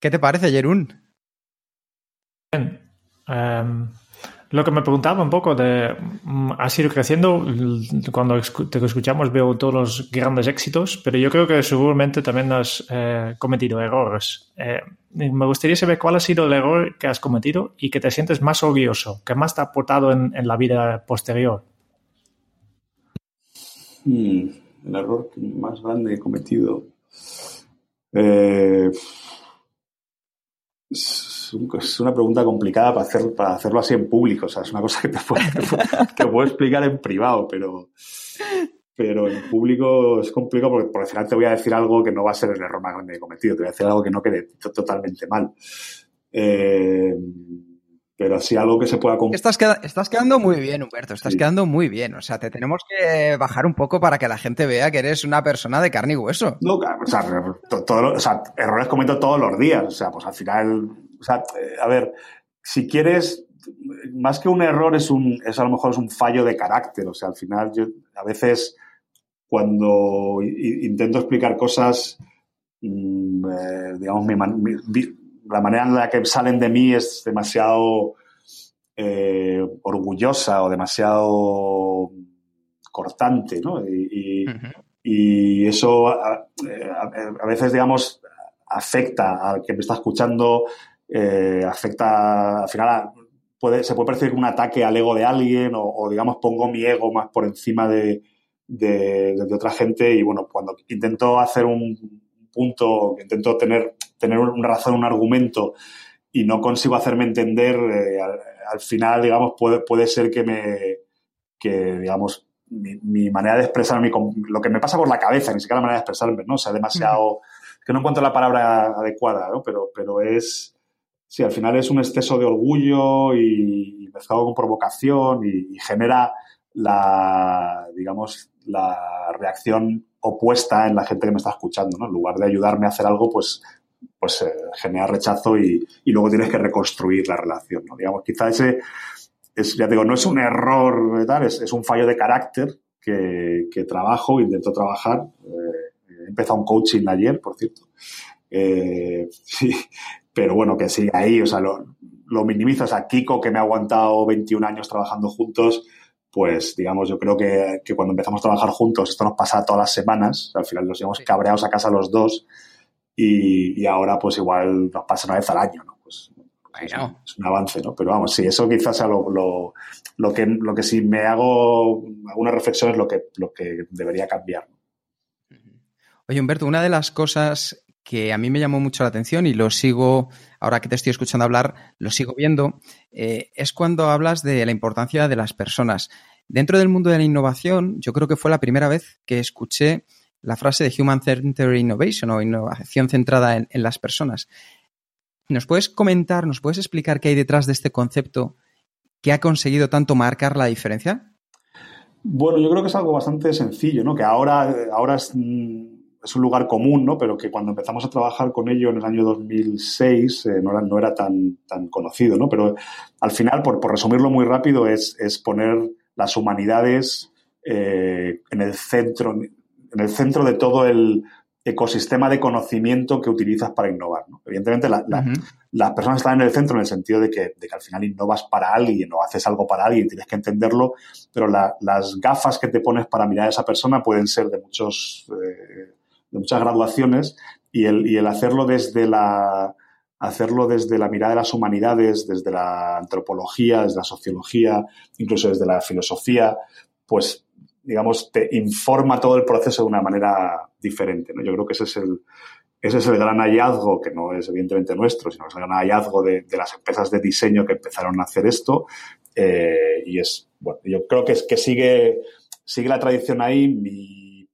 ¿Qué te parece, Jerún? Bien. Um, lo que me preguntaba un poco de, mm, has ido creciendo, cuando te escuchamos veo todos los grandes éxitos, pero yo creo que seguramente también has eh, cometido errores. Eh, me gustaría saber cuál ha sido el error que has cometido y que te sientes más orgulloso, que más te ha aportado en, en la vida posterior. Hmm, el error más grande que he cometido. Eh, es una pregunta complicada para, hacer, para hacerlo así en público. O sea, es una cosa que te puedo, que puedo explicar en privado, pero, pero en público es complicado porque por al final te voy a decir algo que no va a ser el error más cometido. Te voy a decir algo que no quede totalmente mal. Eh, pero sí algo que se pueda estás, estás quedando muy bien, Humberto, estás quedando muy bien. O sea, te tenemos que bajar un poco para que la gente vea que eres una persona de carne y hueso. No, o sea, o sea, errores cometo todos los días. O sea, pues al final, o sea, eh, a ver, si quieres, más que un error es un, es a lo mejor es un fallo de carácter. O sea, al final yo a veces cuando intento explicar cosas, mm, eh, digamos, mi, la manera en la que salen de mí es demasiado eh, orgullosa o demasiado cortante, ¿no? Y, eso a, veces, digamos, afecta al que me está escuchando, eh, afecta, al final, puede, se puede percibir un ataque al ego de alguien o, digamos, pongo mi ego más por encima de, de, otra gente y, bueno, cuando intento hacer un punto, intento tener tener una razón, un argumento y no consigo hacerme entender, eh, al, final, digamos, puede, puede ser que me, que, digamos, mi, manera de expresarme, lo que me pasa por la cabeza, ni siquiera la manera de expresarme, ¿no? O sea, demasiado, que no encuentro la palabra adecuada, ¿no? Pero, pero es, sí, al final es un exceso de orgullo y, y mezclado con provocación y, genera la, digamos, la reacción opuesta en la gente que me está escuchando, ¿no? En lugar de ayudarme a hacer algo, pues pues eh, genera rechazo y, luego tienes que reconstruir la relación, ¿no? Digamos, quizá ese, es, ya digo, no es un error, tal, es, un fallo de carácter que, que trabajo, intento trabajar. Eh, he empezado un coaching ayer, por cierto. Eh, sí, pero bueno, que sigue ahí, o sea, lo, lo minimizas a Kiko, que me ha aguantado 21 años trabajando juntos, pues digamos, yo creo que, que, cuando empezamos a trabajar juntos, esto nos pasa todas las semanas, al final nos llevamos cabreados a casa los dos y, ahora pues igual nos pasa una vez al año, ¿no? Pues, es, un, avance, ¿no? Pero vamos, sí, eso quizás sea lo, lo, que, lo que si me hago alguna reflexión es lo que, lo que debería cambiar. Oye, Humberto, una de las cosas que a mí me llamó mucho la atención y lo sigo, ahora que te estoy escuchando hablar, lo sigo viendo, eh, es cuando hablas de la importancia de las personas. Dentro del mundo de la innovación, yo creo que fue la primera vez que escuché la frase de Human Centered Innovation o innovación centrada en, las personas. ¿Nos puedes comentar, nos puedes explicar qué hay detrás de este concepto que ha conseguido tanto marcar la diferencia? Bueno, yo creo que es algo bastante sencillo, ¿no? Que ahora, ahora es, mm, un lugar común, ¿no? Pero que cuando empezamos a trabajar con ello en el año 2006 eh, no, era, no era tan, tan conocido, ¿no? Pero al final, por, por resumirlo muy rápido, es, es poner las humanidades eh, en el centro, en el centro de todo el ecosistema de conocimiento que utilizas para innovar. Evidentemente, las personas están en el centro en el sentido de que, al final innovas para alguien o haces algo para alguien, tienes que entenderlo, pero las gafas que te pones para mirar a esa persona pueden ser de, muchos, eh, de muchas graduaciones y el, y el hacerlo desde la hacerlo desde la mirada de las humanidades, desde la antropología, desde la sociología, incluso desde la filosofía, pues digamos, te informa todo el proceso de una manera diferente. ¿no? Yo creo que ese es el, ese es el gran hallazgo, que no es evidentemente nuestro, sino es el gran hallazgo de, las empresas de diseño que empezaron a hacer esto. Eh, y es, bueno, yo creo que es que sigue, sigue la tradición ahí. Mi,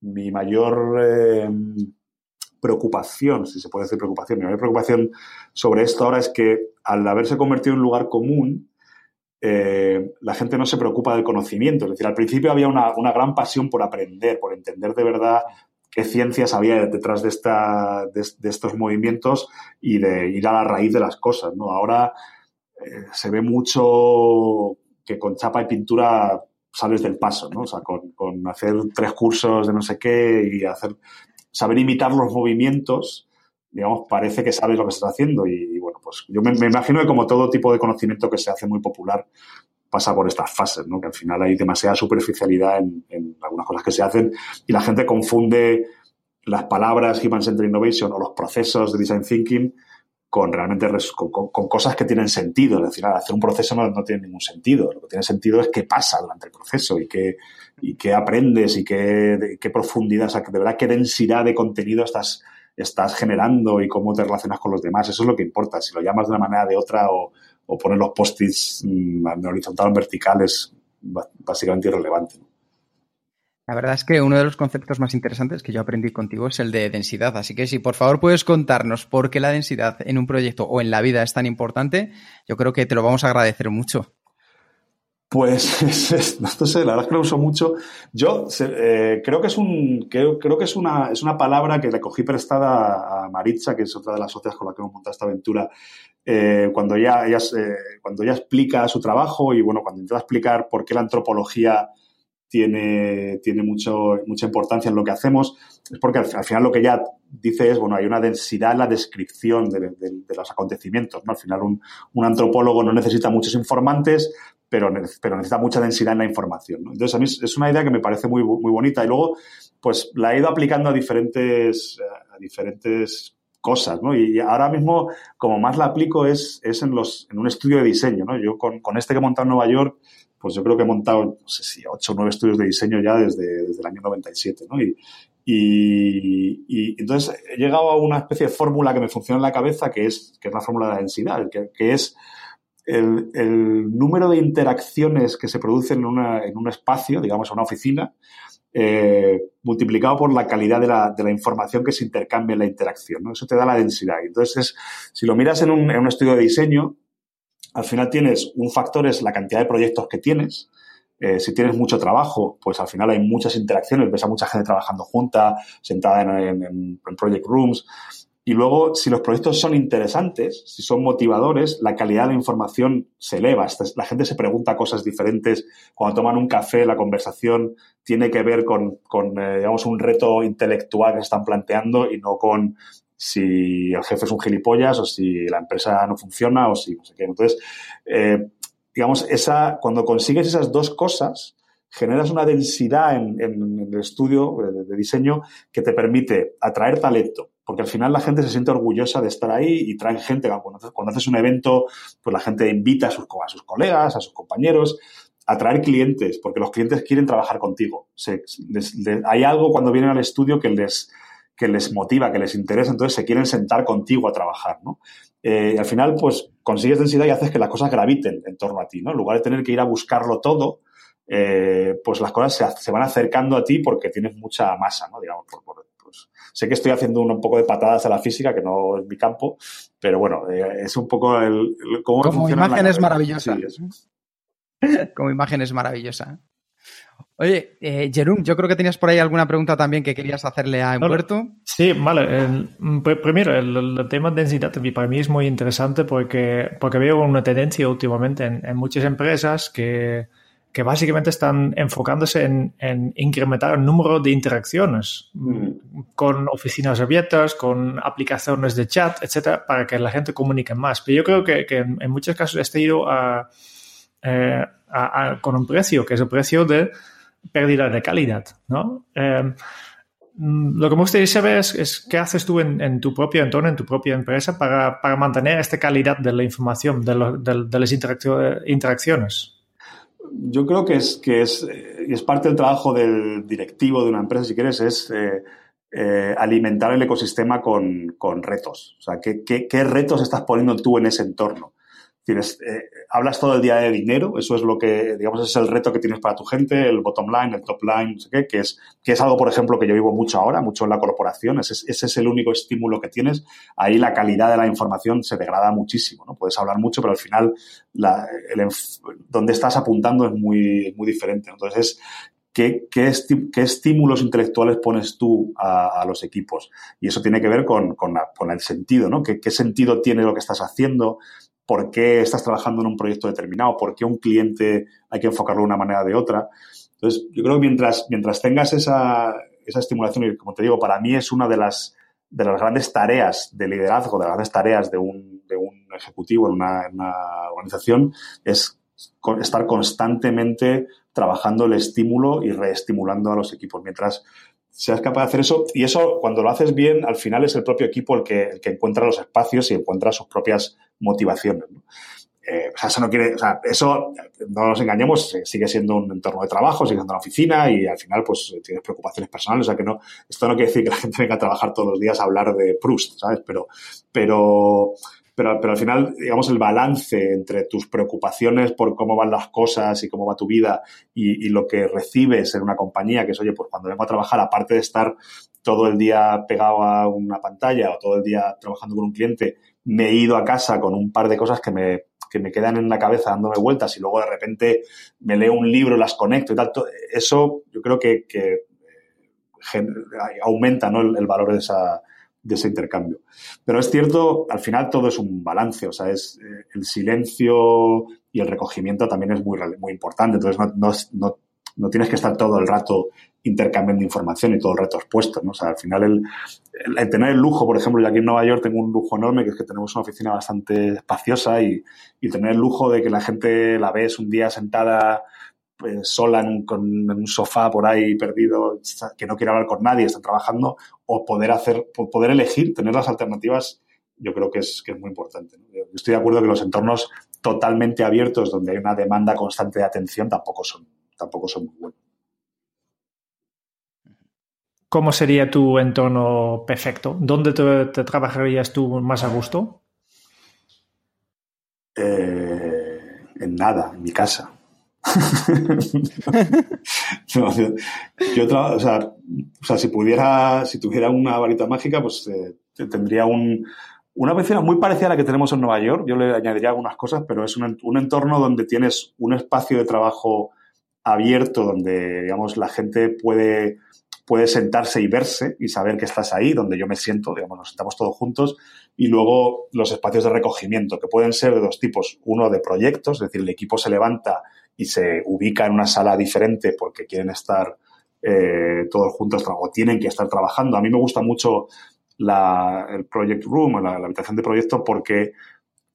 mi mayor eh, preocupación, si se puede decir preocupación, mi mayor preocupación sobre esto ahora es que al haberse convertido en un lugar común, eh, la gente no se preocupa del conocimiento. Es decir, al principio había una, gran pasión por aprender, por entender de verdad qué ciencias había detrás de, esta, estos movimientos y de ir a la raíz de las cosas. ¿no? Ahora eh, se ve mucho que con chapa y pintura sales del paso, ¿no? O sea, con, con hacer tres cursos de no sé qué y hacer saber imitar los movimientos digamos, parece que sabes lo que estás haciendo. Y, bueno, pues yo me, imagino que como todo tipo de conocimiento que se hace muy popular, pasa por estas fases, ¿no? Que al final hay demasiada superficialidad en, algunas cosas que se hacen y la gente confunde las palabras Human Centered Innovation o los procesos de Design Thinking con realmente con, cosas que tienen sentido. Es decir, hacer un proceso no, tiene ningún sentido. Lo que tiene sentido es qué pasa durante el proceso y qué, y qué aprendes y qué, qué profundidad, o sea, de verdad qué densidad de contenido estás estás generando y cómo te relacionas con los demás. Eso es lo que importa. Si lo llamas de una manera de otra o, o los post-its mm, horizontal o vertical es básicamente irrelevante. La verdad es que uno de los conceptos más interesantes que yo aprendí contigo es el de densidad. Así que si por favor puedes contarnos por qué la densidad en un proyecto o en la vida es tan importante, yo creo que te lo vamos a agradecer mucho. Pues no sé, la verdad es que lo uso mucho. Yo eh, creo que es un creo, que es una, es una palabra que le cogí prestada a Maritza, que es otra de las socias con la que hemos montado esta aventura, eh, cuando ella, ella cuando ella explica su trabajo y bueno, cuando intenta explicar por qué la antropología tiene, tiene mucho, mucha importancia en lo que hacemos, es porque al, final lo que ella dice es, bueno, hay una densidad en la descripción de, los acontecimientos, ¿no? Al final un, antropólogo no necesita muchos informantes, pero, pero necesita mucha densidad en la información, ¿no? Entonces, a mí es una idea que me parece muy, muy bonita y luego, pues, la he ido aplicando a diferentes, a diferentes cosas, ¿no? Y ahora mismo, como más la aplico es, es en, los, en un estudio de diseño, ¿no? Yo con, con este que he montado en Nueva York, pues yo creo que he montado, no sé si ocho o nueve estudios de diseño ya desde, desde el año 97, ¿no? Y, y, y, entonces he llegado a una especie de fórmula que me funciona en la cabeza, que es, que es la fórmula de la densidad, que, que es el, número de interacciones que se producen en, una, en un espacio, digamos, en una oficina, eh, multiplicado por la calidad de la, de la, información que se intercambia en la interacción. ¿no? Eso te da la densidad. Entonces, si lo miras en un, en un estudio de diseño, al final tienes un factor es la cantidad de proyectos que tienes. Eh, si tienes mucho trabajo, pues al final hay muchas interacciones, ves a mucha gente trabajando junta, sentada en, en, en project rooms. Y luego, si los proyectos son interesantes, si son motivadores, la calidad de información se eleva. La gente se pregunta cosas diferentes. Cuando toman un café, la conversación tiene que ver con, eh, digamos, un reto intelectual que están planteando y no con si el jefe es un gilipollas o si la empresa no funciona o si no sé qué. Entonces, eh, digamos, esa, cuando consigues esas dos cosas, generas una densidad en, el estudio de, de, diseño que te permite atraer talento, porque al final la gente se siente orgullosa de estar ahí y traen gente. Cuando, haces un evento, pues la gente invita a sus, a colegas, a sus compañeros, atraer clientes, porque los clientes quieren trabajar contigo. Hay algo cuando vienen al estudio que les, que les motiva, que les interesa, entonces se quieren sentar contigo a trabajar, ¿no? Eh, y al final, pues, consigues densidad y haces que las cosas graviten en torno a ti. En lugar de tener que ir a buscarlo todo, eh, pues las cosas se, se, van acercando a ti porque tienes mucha masa, ¿no? Digamos, por, por, pues, sé que estoy haciendo un, un, poco de patadas a la física, que no es mi campo, pero bueno, eh, es un poco el, el cómo Como imagen es maravillosa. Sí, Como imagen es maravillosa. Oye, eh, Jerón, yo creo que tenías por ahí alguna pregunta también que querías hacerle a Humberto. Sí, vale. El, primero, el, el, tema de densidad para mí es muy interesante porque, porque veo una tendencia últimamente en, en muchas empresas que, que, básicamente están enfocándose en, en, incrementar el número de interacciones mm. Con oficinas abiertas, con aplicaciones de chat, etcétera, para que la gente comunique más. Pero yo creo que, en, muchos casos este ido a, eh, a, con un precio, que es el precio de pérdida de calidad, ¿no? Eh, lo que me gustaría saber es, qué haces tú en, tu propio entorno, en tu propia empresa, para, mantener esta calidad de la información, de, las interacciones. Yo creo que es, que es, parte del trabajo del directivo de una empresa, si quieres, es eh, eh, alimentar el ecosistema con, con, retos. O sea, ¿qué, qué, retos estás poniendo tú en ese entorno? Tienes, eh, hablas todo el día de dinero, eso es lo que, digamos, es el reto que tienes para tu gente, el bottom line, el top line, no sé qué, que es, que es algo, por ejemplo, que yo vivo mucho ahora, mucho en la corporación, ese, ese es el único estímulo que tienes. Ahí la calidad de la información se degrada muchísimo, ¿no? Puedes hablar mucho, pero al final la, donde estás apuntando es muy, muy diferente. Entonces, ¿Qué, qué, estímulos intelectuales pones tú a, los equipos? Y eso tiene que ver con, con, el sentido, ¿no? ¿Qué, ¿Qué, sentido tiene lo que estás haciendo? por qué estás trabajando en un proyecto determinado, por qué un cliente hay que enfocarlo de una manera o de otra. Entonces, yo creo que mientras, mientras tengas esa, esa estimulación, y como te digo, para mí es una de las, de las grandes tareas de liderazgo, de las grandes tareas de un, de un ejecutivo en una organización, es estar constantemente trabajando el estímulo y reestimulando a los equipos. Mientras seas capaz de hacer eso, y eso cuando lo haces bien, al final es el propio equipo el que, el que encuentra los espacios y encuentra sus propias motivaciones. ¿no? Eh, o sea, eso no quiere, o sea, eso, no nos engañemos, sigue siendo un entorno de trabajo, sigue siendo una oficina y al final, pues, tienes preocupaciones personales. O sea, que no, esto no quiere decir que la gente venga a trabajar todos los días a hablar de Proust, ¿sabes? Pero, pero, pero, pero al final, digamos, el balance entre tus preocupaciones por cómo van las cosas y cómo va tu vida y, lo que recibes en una compañía, que es, oye, pues cuando vengo a trabajar, aparte de estar todo el día pegado a una pantalla o todo el día trabajando con un cliente, me he ido a casa con un par de cosas que me, que me quedan en la cabeza dándome vueltas y luego de repente me leo un libro, las conecto y tal. Eso yo creo que, que aumenta ¿no? el, valor de, esa, de ese intercambio. Pero es cierto, al final todo es un balance, o sea, es eh, el silencio y el recogimiento también es muy, muy importante. Entonces no, no, no, tienes que estar todo el rato intercambiando información y todo el rato expuesto, ¿no? O sea, al final el, el, tener el lujo, por ejemplo, yo aquí en Nueva York tengo un lujo enorme, que es que tenemos una oficina bastante espaciosa y, y tener el lujo de que la gente la ves un día sentada pues, sola en un, con, en un sofá por ahí perdido, que no quiere hablar con nadie, está trabajando, o poder hacer, poder elegir, tener las alternativas, yo creo que es, que es muy importante. Yo estoy de acuerdo que los entornos totalmente abiertos, donde hay una demanda constante de atención, tampoco son, tampoco son muy buenos. ¿Cómo sería tu entorno perfecto? ¿Dónde te, te trabajarías tú más a gusto? Eh, en nada, en mi casa. yo, o, sea, o, sea, si pudiera, si tuviera una varita mágica, pues eh, tendría un, una oficina muy parecida a la que tenemos en Nueva York. Yo le añadiría algunas cosas, pero es un, un entorno donde tienes un espacio de trabajo abierto, donde, digamos, la gente puede puede sentarse y verse y saber que estás ahí, donde yo me siento, digamos, nos sentamos todos juntos, y luego los espacios de recogimiento, que pueden ser de dos tipos. Uno de proyectos, es decir, el equipo se levanta y se ubica en una sala diferente porque quieren estar eh, todos juntos o tienen que estar trabajando. A mí me gusta mucho la, el Project Room, la, habitación de proyecto, porque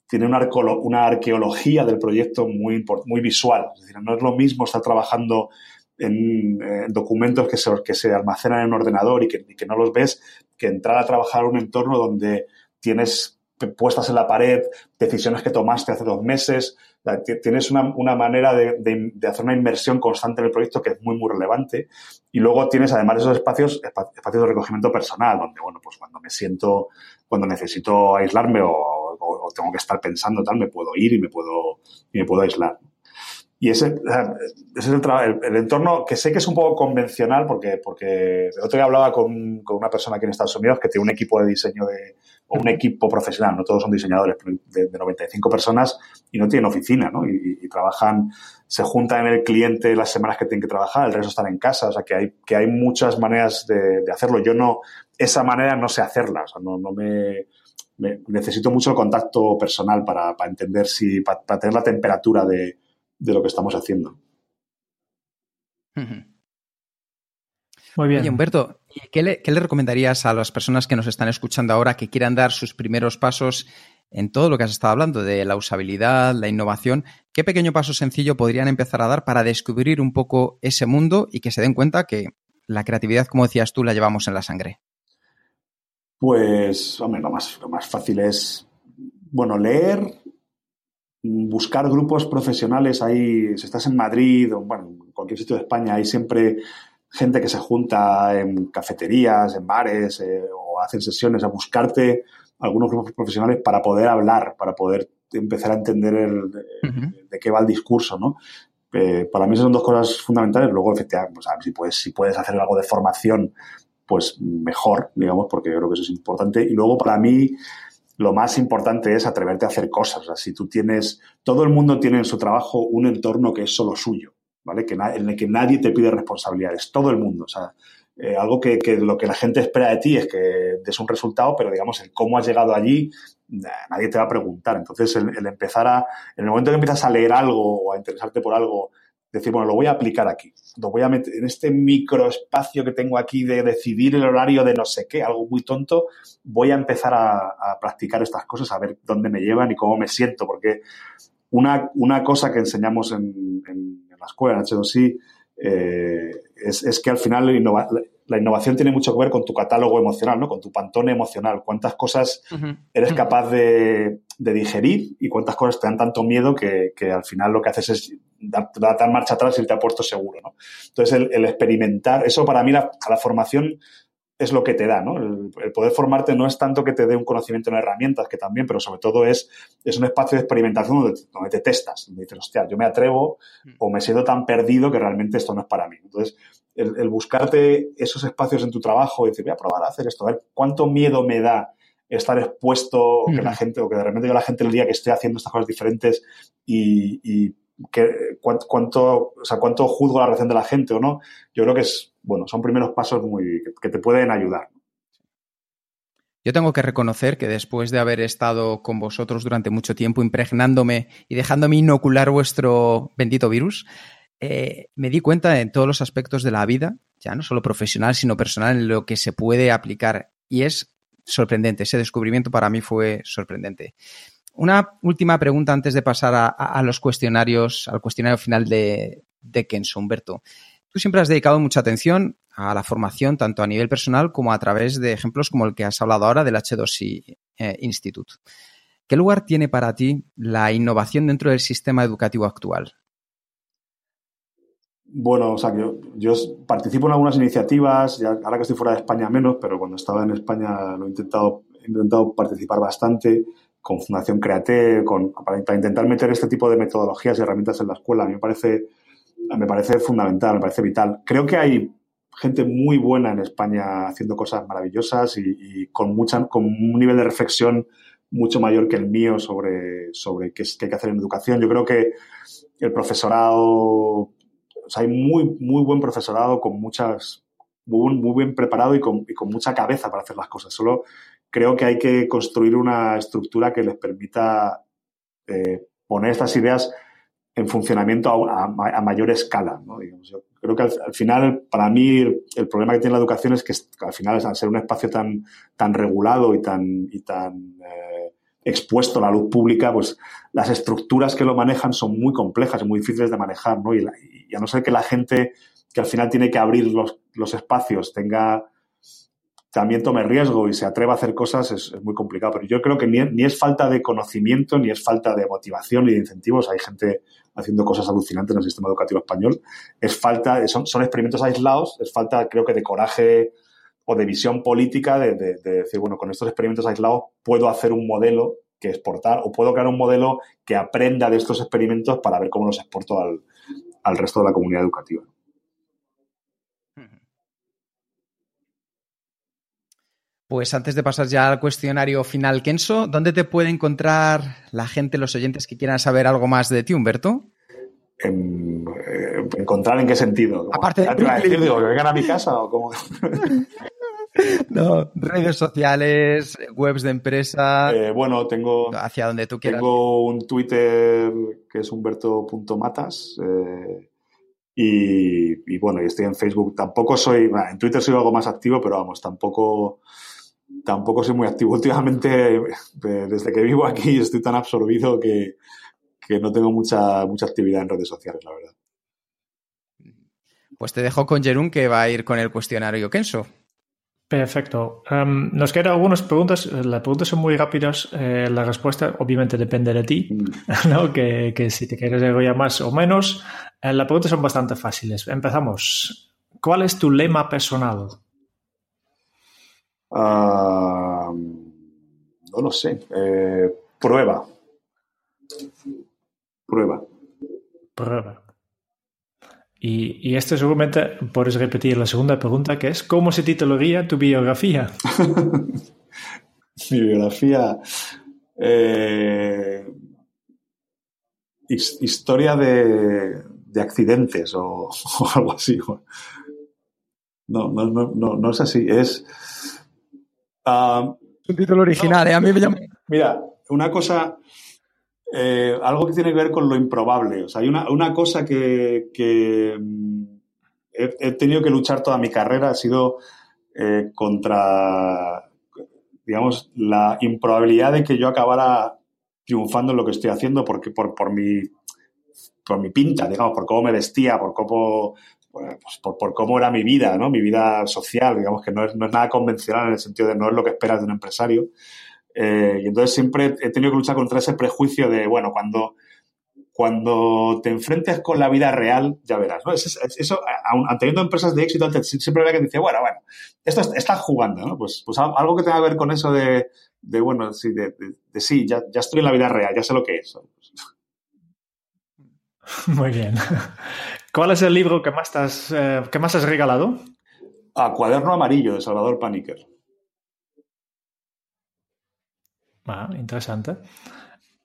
tiene una, una arqueología del proyecto muy, muy visual. Es decir, no es lo mismo estar trabajando en, documentos que se, que se almacenan en un ordenador y que, y que no los ves, que entrar a trabajar en un entorno donde tienes puestas en la pared, decisiones que tomaste hace dos meses, tienes una, una manera de, de, de, hacer una inversión constante en el proyecto que es muy, muy relevante. Y luego tienes además esos espacios, espacios de recogimiento personal, donde, bueno, pues cuando me siento, cuando necesito aislarme o, o, o tengo que estar pensando tal, me puedo ir y me puedo, y me puedo aislar. Y ese, ese es el, el, el, entorno que sé que es un poco convencional porque, porque el otro día hablaba con, con, una persona aquí en Estados Unidos que tiene un equipo de diseño de, o un equipo profesional, no todos son diseñadores, de, de 95 personas y no tienen oficina, ¿no? Y, y, trabajan, se juntan en el cliente las semanas que tienen que trabajar, el resto están en casa, o sea que hay, que hay muchas maneras de, de hacerlo. Yo no, esa manera no sé hacerla, o sea, no, no me, me necesito mucho el contacto personal para, para entender si, para, para tener la temperatura de, de lo que estamos haciendo. Muy bien. Oye, Humberto, ¿qué le, ¿qué le, recomendarías a las personas que nos están escuchando ahora que quieran dar sus primeros pasos en todo lo que has estado hablando de la usabilidad, la innovación? ¿Qué pequeño paso sencillo podrían empezar a dar para descubrir un poco ese mundo y que se den cuenta que la creatividad, como decías tú, la llevamos en la sangre? Pues, hombre, lo más, lo más fácil es, bueno, leer, buscar grupos profesionales ahí, si estás en Madrid o bueno, en cualquier sitio de España, hay siempre gente que se junta en cafeterías, en bares eh, o hacen sesiones a buscarte algunos grupos profesionales para poder hablar, para poder empezar a entender el, uh -huh. de qué va el discurso, ¿no? Eh, para mí son dos cosas fundamentales. Luego, efectivamente, pues, si, puedes, si puedes hacer algo de formación, pues mejor, digamos, porque yo creo que eso es importante. Y luego, para mí, lo más importante es atreverte a hacer cosas. O sea, si tú tienes, todo el mundo tiene en su trabajo un entorno que es solo suyo, ¿vale? Que en el que nadie te pide responsabilidades, todo el mundo. O sea, eh, algo que, que, lo que la gente espera de ti es que des un resultado, pero digamos, el cómo has llegado allí, nadie te va a preguntar. Entonces, el, empezar a, en el momento que empiezas a leer algo o a interesarte por algo, decir, bueno, lo voy a aplicar aquí. Lo voy a meter en este microespacio que tengo aquí de decidir el horario de no sé qué, algo muy tonto, voy a empezar a, practicar estas cosas, a ver dónde me llevan y cómo me siento, porque una, una cosa que enseñamos en, en, en la escuela, en H2C, eh, es, es, que al final la, innova, la, innovación tiene mucho que ver con tu catálogo emocional, ¿no? Con tu pantone emocional. Cuántas cosas uh -huh. eres capaz de, de, digerir y cuántas cosas te dan tanto miedo que, que al final lo que haces es dar, dar, marcha atrás y te ha puesto seguro, ¿no? Entonces, el, el experimentar, eso para mí la, a la formación es lo que te da, ¿no? El, poder formarte no es tanto que te dé un conocimiento en herramientas, que también, pero sobre todo es, es un espacio de experimentación donde, te testas, donde dices, hostia, yo me atrevo mm. o me siento tan perdido que realmente esto no es para mí. Entonces, el, buscarte esos espacios en tu trabajo y decir, voy a probar a hacer esto, a ver cuánto miedo me da estar expuesto, que la mm. gente, o que de repente yo la gente el día que esté haciendo estas cosas diferentes y, y que, cuánto, o sea, cuánto juzgo la reacción de la gente o no. Yo creo que es, bueno, son primeros pasos muy, que, te pueden ayudar. Yo tengo que reconocer que después de haber estado con vosotros durante mucho tiempo, impregnándome y dejándome inocular vuestro bendito virus, eh, me di cuenta en todos los aspectos de la vida, ya no solo profesional, sino personal, en lo que se puede aplicar. Y es sorprendente. Ese descubrimiento para mí fue sorprendente. Una última pregunta antes de pasar a, los cuestionarios, al cuestionario final de, de Kenzo, Humberto. Tú siempre has dedicado mucha atención a la formación, tanto a nivel personal como a través de ejemplos como el que has hablado ahora del H2I eh, Institute. ¿Qué lugar tiene para ti la innovación dentro del sistema educativo actual? Bueno, o sea, yo, participo en algunas iniciativas, ahora que estoy fuera de España menos, pero cuando estaba en España lo he intentado, intentado participar bastante con Fundación Create, con, para, intentar meter este tipo de metodologías y herramientas en la escuela. A mí me parece, me parece fundamental, me parece vital. Creo que hay gente muy buena en España haciendo cosas maravillosas y, con, mucha, con un nivel de reflexión mucho mayor que el mío sobre, sobre qué, qué hay que hacer en educación. Yo creo que el profesorado, o sea, hay muy, muy buen profesorado con muchas, muy, muy bien preparado y con, y con mucha cabeza para hacer las cosas. Solo creo que hay que construir una estructura que les permita eh, poner estas ideas en funcionamiento a, mayor escala. yo creo que al, final, para mí, el, problema que tiene la educación es que, al final, al ser un espacio tan, tan regulado y tan, y tan eh, expuesto a la luz pública, pues las estructuras que lo manejan son muy complejas y muy difíciles de manejar. ¿no? Y, a no ser que la gente que al final tiene que abrir los, los espacios tenga también tome riesgo y se atreva a hacer cosas es, muy complicado. Pero yo creo que ni, es falta de conocimiento, ni es falta de motivación ni de incentivos. Hay gente haciendo cosas alucinantes en el sistema educativo español. Es falta, son, son experimentos aislados, es falta, creo que, de coraje o de visión política de, decir, bueno, con estos experimentos aislados puedo hacer un modelo que exportar o puedo crear un modelo que aprenda de estos experimentos para ver cómo los exporto al, al resto de la comunidad educativa. Pues antes de pasar ya al cuestionario final, Kenso, ¿dónde te puede encontrar la gente, los oyentes que quieran saber algo más de ti, Humberto? En, eh, ¿Encontrar en qué sentido? Aparte de decir, digo, que vengan a mi casa o cómo. no, redes sociales, webs de empresa. Eh, bueno, tengo. Hacia donde tú quieras. Tengo un Twitter que es humberto.matas. Eh, y, y, bueno, y estoy en Facebook. Tampoco soy. en Twitter soy algo más activo, pero vamos, tampoco tampoco soy muy activo últimamente. Desde que vivo aquí estoy tan absorbido que, no tengo mucha, mucha actividad en redes sociales, la verdad. Pues te dejo con Jerún que va a ir con el cuestionario Kenso. Perfecto. Em, nos quedan algunas preguntas. Las preguntas son muy rápidas. Eh, la respuesta obviamente depende de ti, mm. ¿no? que, si te quieres ya más o menos. Eh, las preguntas son bastante fáciles. Empezamos. ¿Cuál es tu lema personal? No lo sé. Eh, prueba. Prueba. Prueba. Y, y esto seguramente puedes repetir la segunda pregunta, que es ¿cómo se titularía tu biografía? Mi biografía. Eh, historia de, accidentes o, algo así. No, no, no, no, es así. Es Ah, un título original, ¿eh? A mí me llama... Mira, una cosa, eh, algo que tiene que ver con lo improbable. O sea, hay una, cosa que, mm, he, tenido que luchar toda mi carrera, ha sido eh, contra, digamos, la improbabilidad de que yo acabara triunfando en lo que estoy haciendo porque por, por mi por mi pinta, digamos, por cómo me vestía, por cómo pues por, cómo era mi vida, ¿no? Mi vida social, digamos que no es, no es nada convencional en el sentido de no es lo que esperas de un empresario. Eh, y entonces siempre he tenido que luchar contra ese prejuicio de, bueno, cuando cuando te enfrentes con la vida real, ya verás, ¿no? Eso, eso aun teniendo empresas de éxito, siempre había que decir, bueno, bueno, esto está jugando, ¿no? Pues, pues algo que tenga que ver con eso de, de bueno, sí, de, de, sí, ya, ya, estoy en la vida real, ya sé lo que es. Muy bien. ¿Cuál es el libro que más, has, eh, que más has regalado? A Cuaderno Amarillo, de Salvador Paniker. Ah, interesante.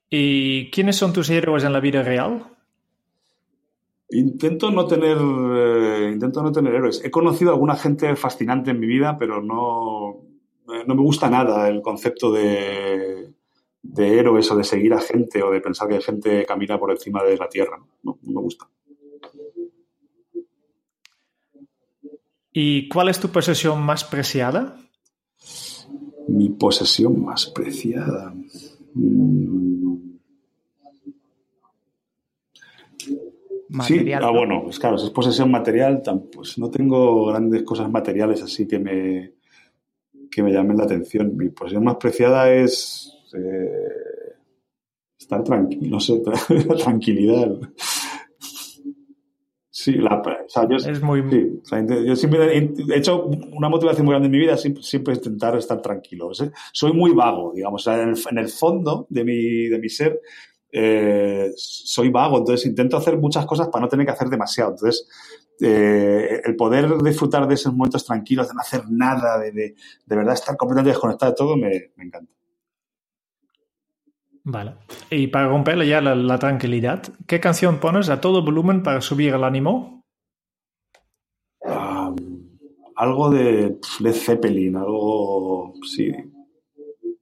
¿Y quiénes son tus héroes en la vida real? Intento no tener, eh, intento no tener héroes. He conocido a alguna gente fascinante en mi vida, pero no, eh, no me gusta nada el concepto de, de héroes o de seguir a gente o de pensar que gente camina por encima de la tierra. No, no me gusta. ¿Y cuál es tu posesión más preciada? Mi posesión más preciada. Mm. Sí, ah, bueno, pues claro, si es posesión material, pues no tengo grandes cosas materiales así que me, que me llamen la atención. Mi posesión más preciada es eh, estar tranquilo, no sé, la tranquilidad. Sí, la, o sea, yo, es muy... yo siempre he hecho una motivación muy grande en mi vida, siempre, siempre intentar estar tranquilo. Soy muy vago, digamos. en, el, fondo de mi, de mi ser, eh, soy vago, entonces intento hacer muchas cosas para no tener que hacer demasiado. Entonces, eh, el poder disfrutar de esos momentos tranquilos, de no hacer nada, de, de, de verdad estar completamente desconectado de todo, me, me encanta. Vale. Y para romperle ya la, tranquilidad, ¿qué canción pones a todo volumen para subir el ánimo? algo de Led Zeppelin, algo. Sí.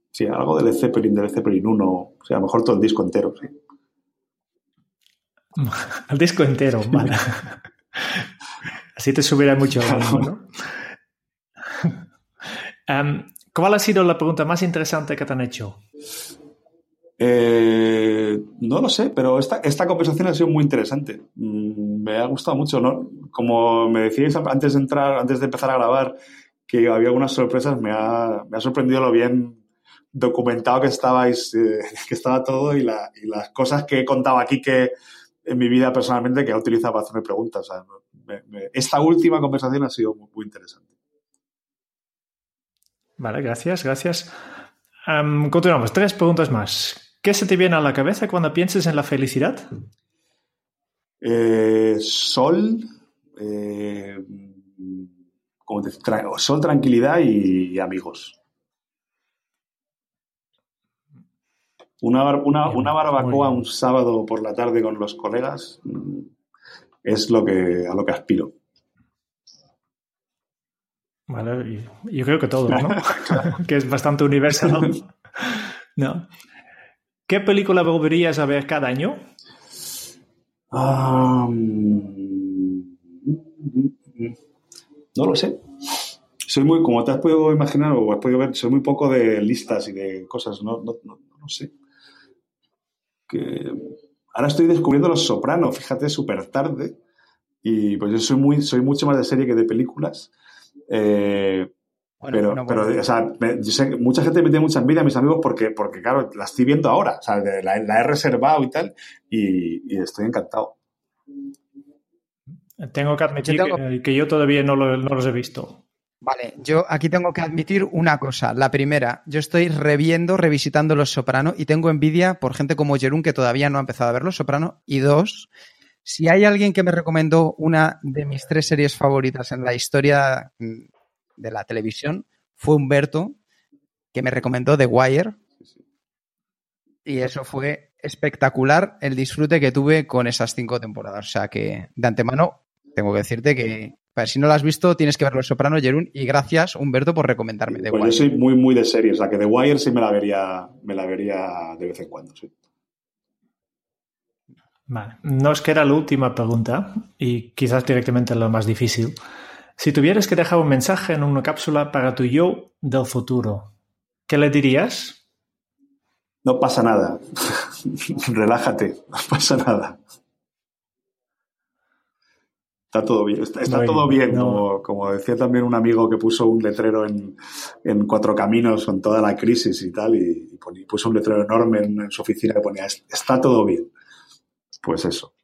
Sí, algo de Led Zeppelin, de Led Zeppelin 1. O sea, a lo mejor todo el disco entero, sí. el disco entero, vale. Así te subirá mucho el ánimo, ¿no? Em, ¿Cuál ha sido la pregunta más interesante que te han hecho? Eh, no lo sé, pero esta, esta conversación ha sido muy interesante. Mm, me ha gustado mucho, ¿no? Como me decíais antes de entrar, antes de empezar a grabar, que había algunas sorpresas, me ha, me ha sorprendido lo bien documentado que estabais, eh, que estaba todo y, la, y, las cosas que he contado aquí que en mi vida personalmente que he utilizado para hacerme preguntas. esta última conversación ha sido muy interesante. Vale, gracias, gracias. continuamos. Tres preguntas más. ¿Qué se te viene a la cabeza cuando pienses en la felicidad? Eh, sol, eh, sol, tranquilidad y, amigos. Una, barbacoa un sábado por la tarde con los colegas mm, es lo que, a lo que aspiro. Vale, yo creo que todo, ¿no? que es bastante universal. ¿no? ¿Qué película volverías a ver cada año? no lo sé. Soy muy, como te has podido imaginar o has podido ver, soy muy poco de listas y de cosas, no, no, no, no sé. Que ahora estoy descubriendo Los Sopranos, fíjate, súper tarde. Y pues yo soy, muy, soy mucho más de serie que de películas. Eh, pero, pero o sea, yo sé que mucha gente me tiene mucha envidia, mis amigos, porque, porque claro, la estoy viendo ahora. O sea, la, he reservado y tal, y, estoy encantado. Tengo que admitir Que, yo todavía no, no, los he visto. Vale, yo aquí tengo que admitir una cosa. La primera, yo estoy reviendo, revisitando Los Soprano y tengo envidia por gente como Jerún que todavía no ha empezado a ver Los Soprano. Y dos, si hay alguien que me recomendó una de mis tres series favoritas en la historia de la televisión fue Humberto, que me recomendó The Wire. Y eso fue espectacular el disfrute que tuve con esas cinco temporadas. O sea que de antemano tengo que decirte que si no lo has visto tienes que ver Los Soprano, Jerún. Y gracias, Humberto, por recomendarme The pues Yo soy muy, muy de serie. O sea que The Wire sí me la vería, me la vería de vez en cuando. Sí. Vale. Nos queda la última pregunta y quizás directamente lo más difícil. Si tuvieras que dejar un mensaje en una cápsula para tu yo del futuro, ¿qué le dirías? No pasa nada. Relájate, no pasa nada. Está todo bien, está, todo bien, como, decía también un amigo que puso un letrero en, Cuatro Caminos con toda la crisis y tal, y, puso un letrero enorme en, su oficina que ponía, está todo bien. pues eso.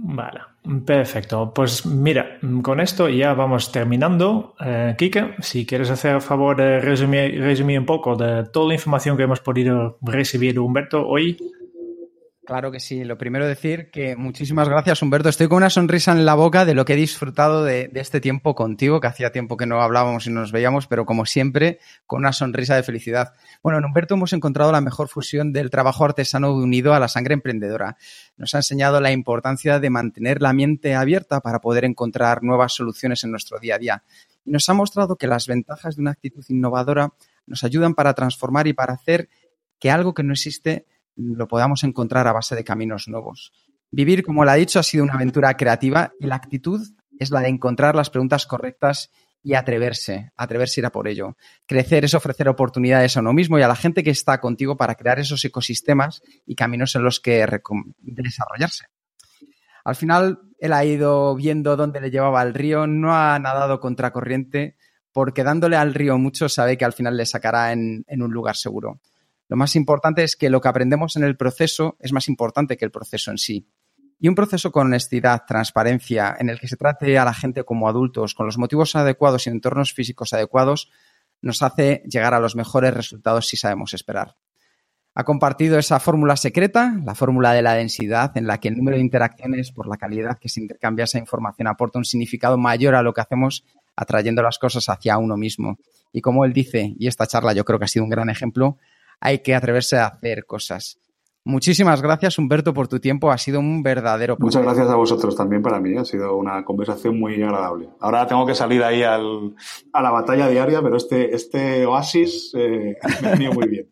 Vale, perfecto. Pues mira, con esto ya vamos terminando. Eh, Kike, si quieres hacer favor de resumir, resumir un poco de toda la información que hemos podido recibir de Humberto hoy. Claro que sí. Lo primero decir que muchísimas gracias, Humberto. Estoy con una sonrisa en la boca de lo que he disfrutado de, este tiempo contigo, que hacía tiempo que no hablábamos y no nos veíamos, pero como siempre, con una sonrisa de felicidad. Bueno, en Humberto hemos encontrado la mejor fusión del trabajo artesano unido a la sangre emprendedora. Nos ha enseñado la importancia de mantener la mente abierta para poder encontrar nuevas soluciones en nuestro día a día. Y nos ha mostrado que las ventajas de una actitud innovadora nos ayudan para transformar y para hacer que algo que no existe lo podamos encontrar a base de caminos nuevos. Vivir, como lo ha dicho, ha sido una aventura creativa y la actitud es la de encontrar las preguntas correctas y atreverse, atreverse a ir a por ello. Crecer es ofrecer oportunidades a uno mismo y a la gente que está contigo para crear esos ecosistemas y caminos en los que desarrollarse. Al final, él ha ido viendo dónde le llevaba el río, no ha nadado contracorriente, porque dándole al río mucho sabe que al final le sacará en un lugar seguro. Lo más importante es que lo que aprendemos en el proceso es más importante que el proceso en sí. Y un proceso con honestidad, transparencia, en el que se trate a la gente como adultos, con los motivos adecuados y entornos físicos adecuados, nos hace llegar a los mejores resultados si sabemos esperar. Ha compartido esa fórmula secreta, la fórmula de la densidad, en la que el número de interacciones por la calidad que se intercambia esa información aporta un significado mayor a lo que hacemos, atrayendo las cosas hacia uno mismo. Y como él dice, y esta charla yo creo que ha sido un gran ejemplo, hay que atreverse a hacer cosas. Muchísimas gracias, Humberto, por tu tiempo. Ha sido un verdadero Muchas gracias a vosotros también para mí. Ha sido una conversación muy agradable. Ahora tengo que salir ahí a la batalla diaria, pero este, este oasis eh, me ha venido muy bien.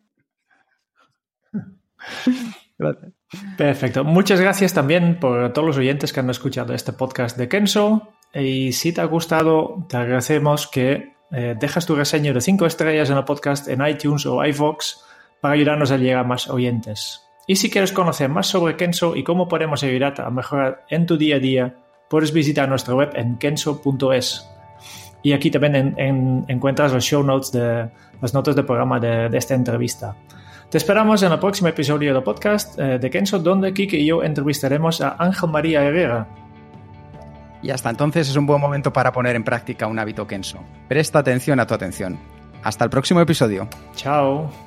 Gracias. Perfecto. Muchas gracias también por todos los oyentes que han escuchado este podcast de Kenso. Y si te ha gustado, te agradecemos que eh, dejas tu reseño de 5 estrellas en el podcast en iTunes o iVoox para ayudarnos a llegar a más oyentes. Y si quieres conocer más sobre Kenso y cómo podemos ayudarte a mejorar en tu día a día, puedes visitar nuestra web en kenso.es. Y aquí también encuentras los show notes de las notas de programa de, esta entrevista. Te esperamos en el próximo episodio del podcast eh, de Kenso, donde Kike y yo entrevistaremos a Ángel María Herrera, y hasta entonces es un buen momento para poner en práctica un hábito Kenso. Presta atención a tu atención. Hasta el próximo episodio. Chao.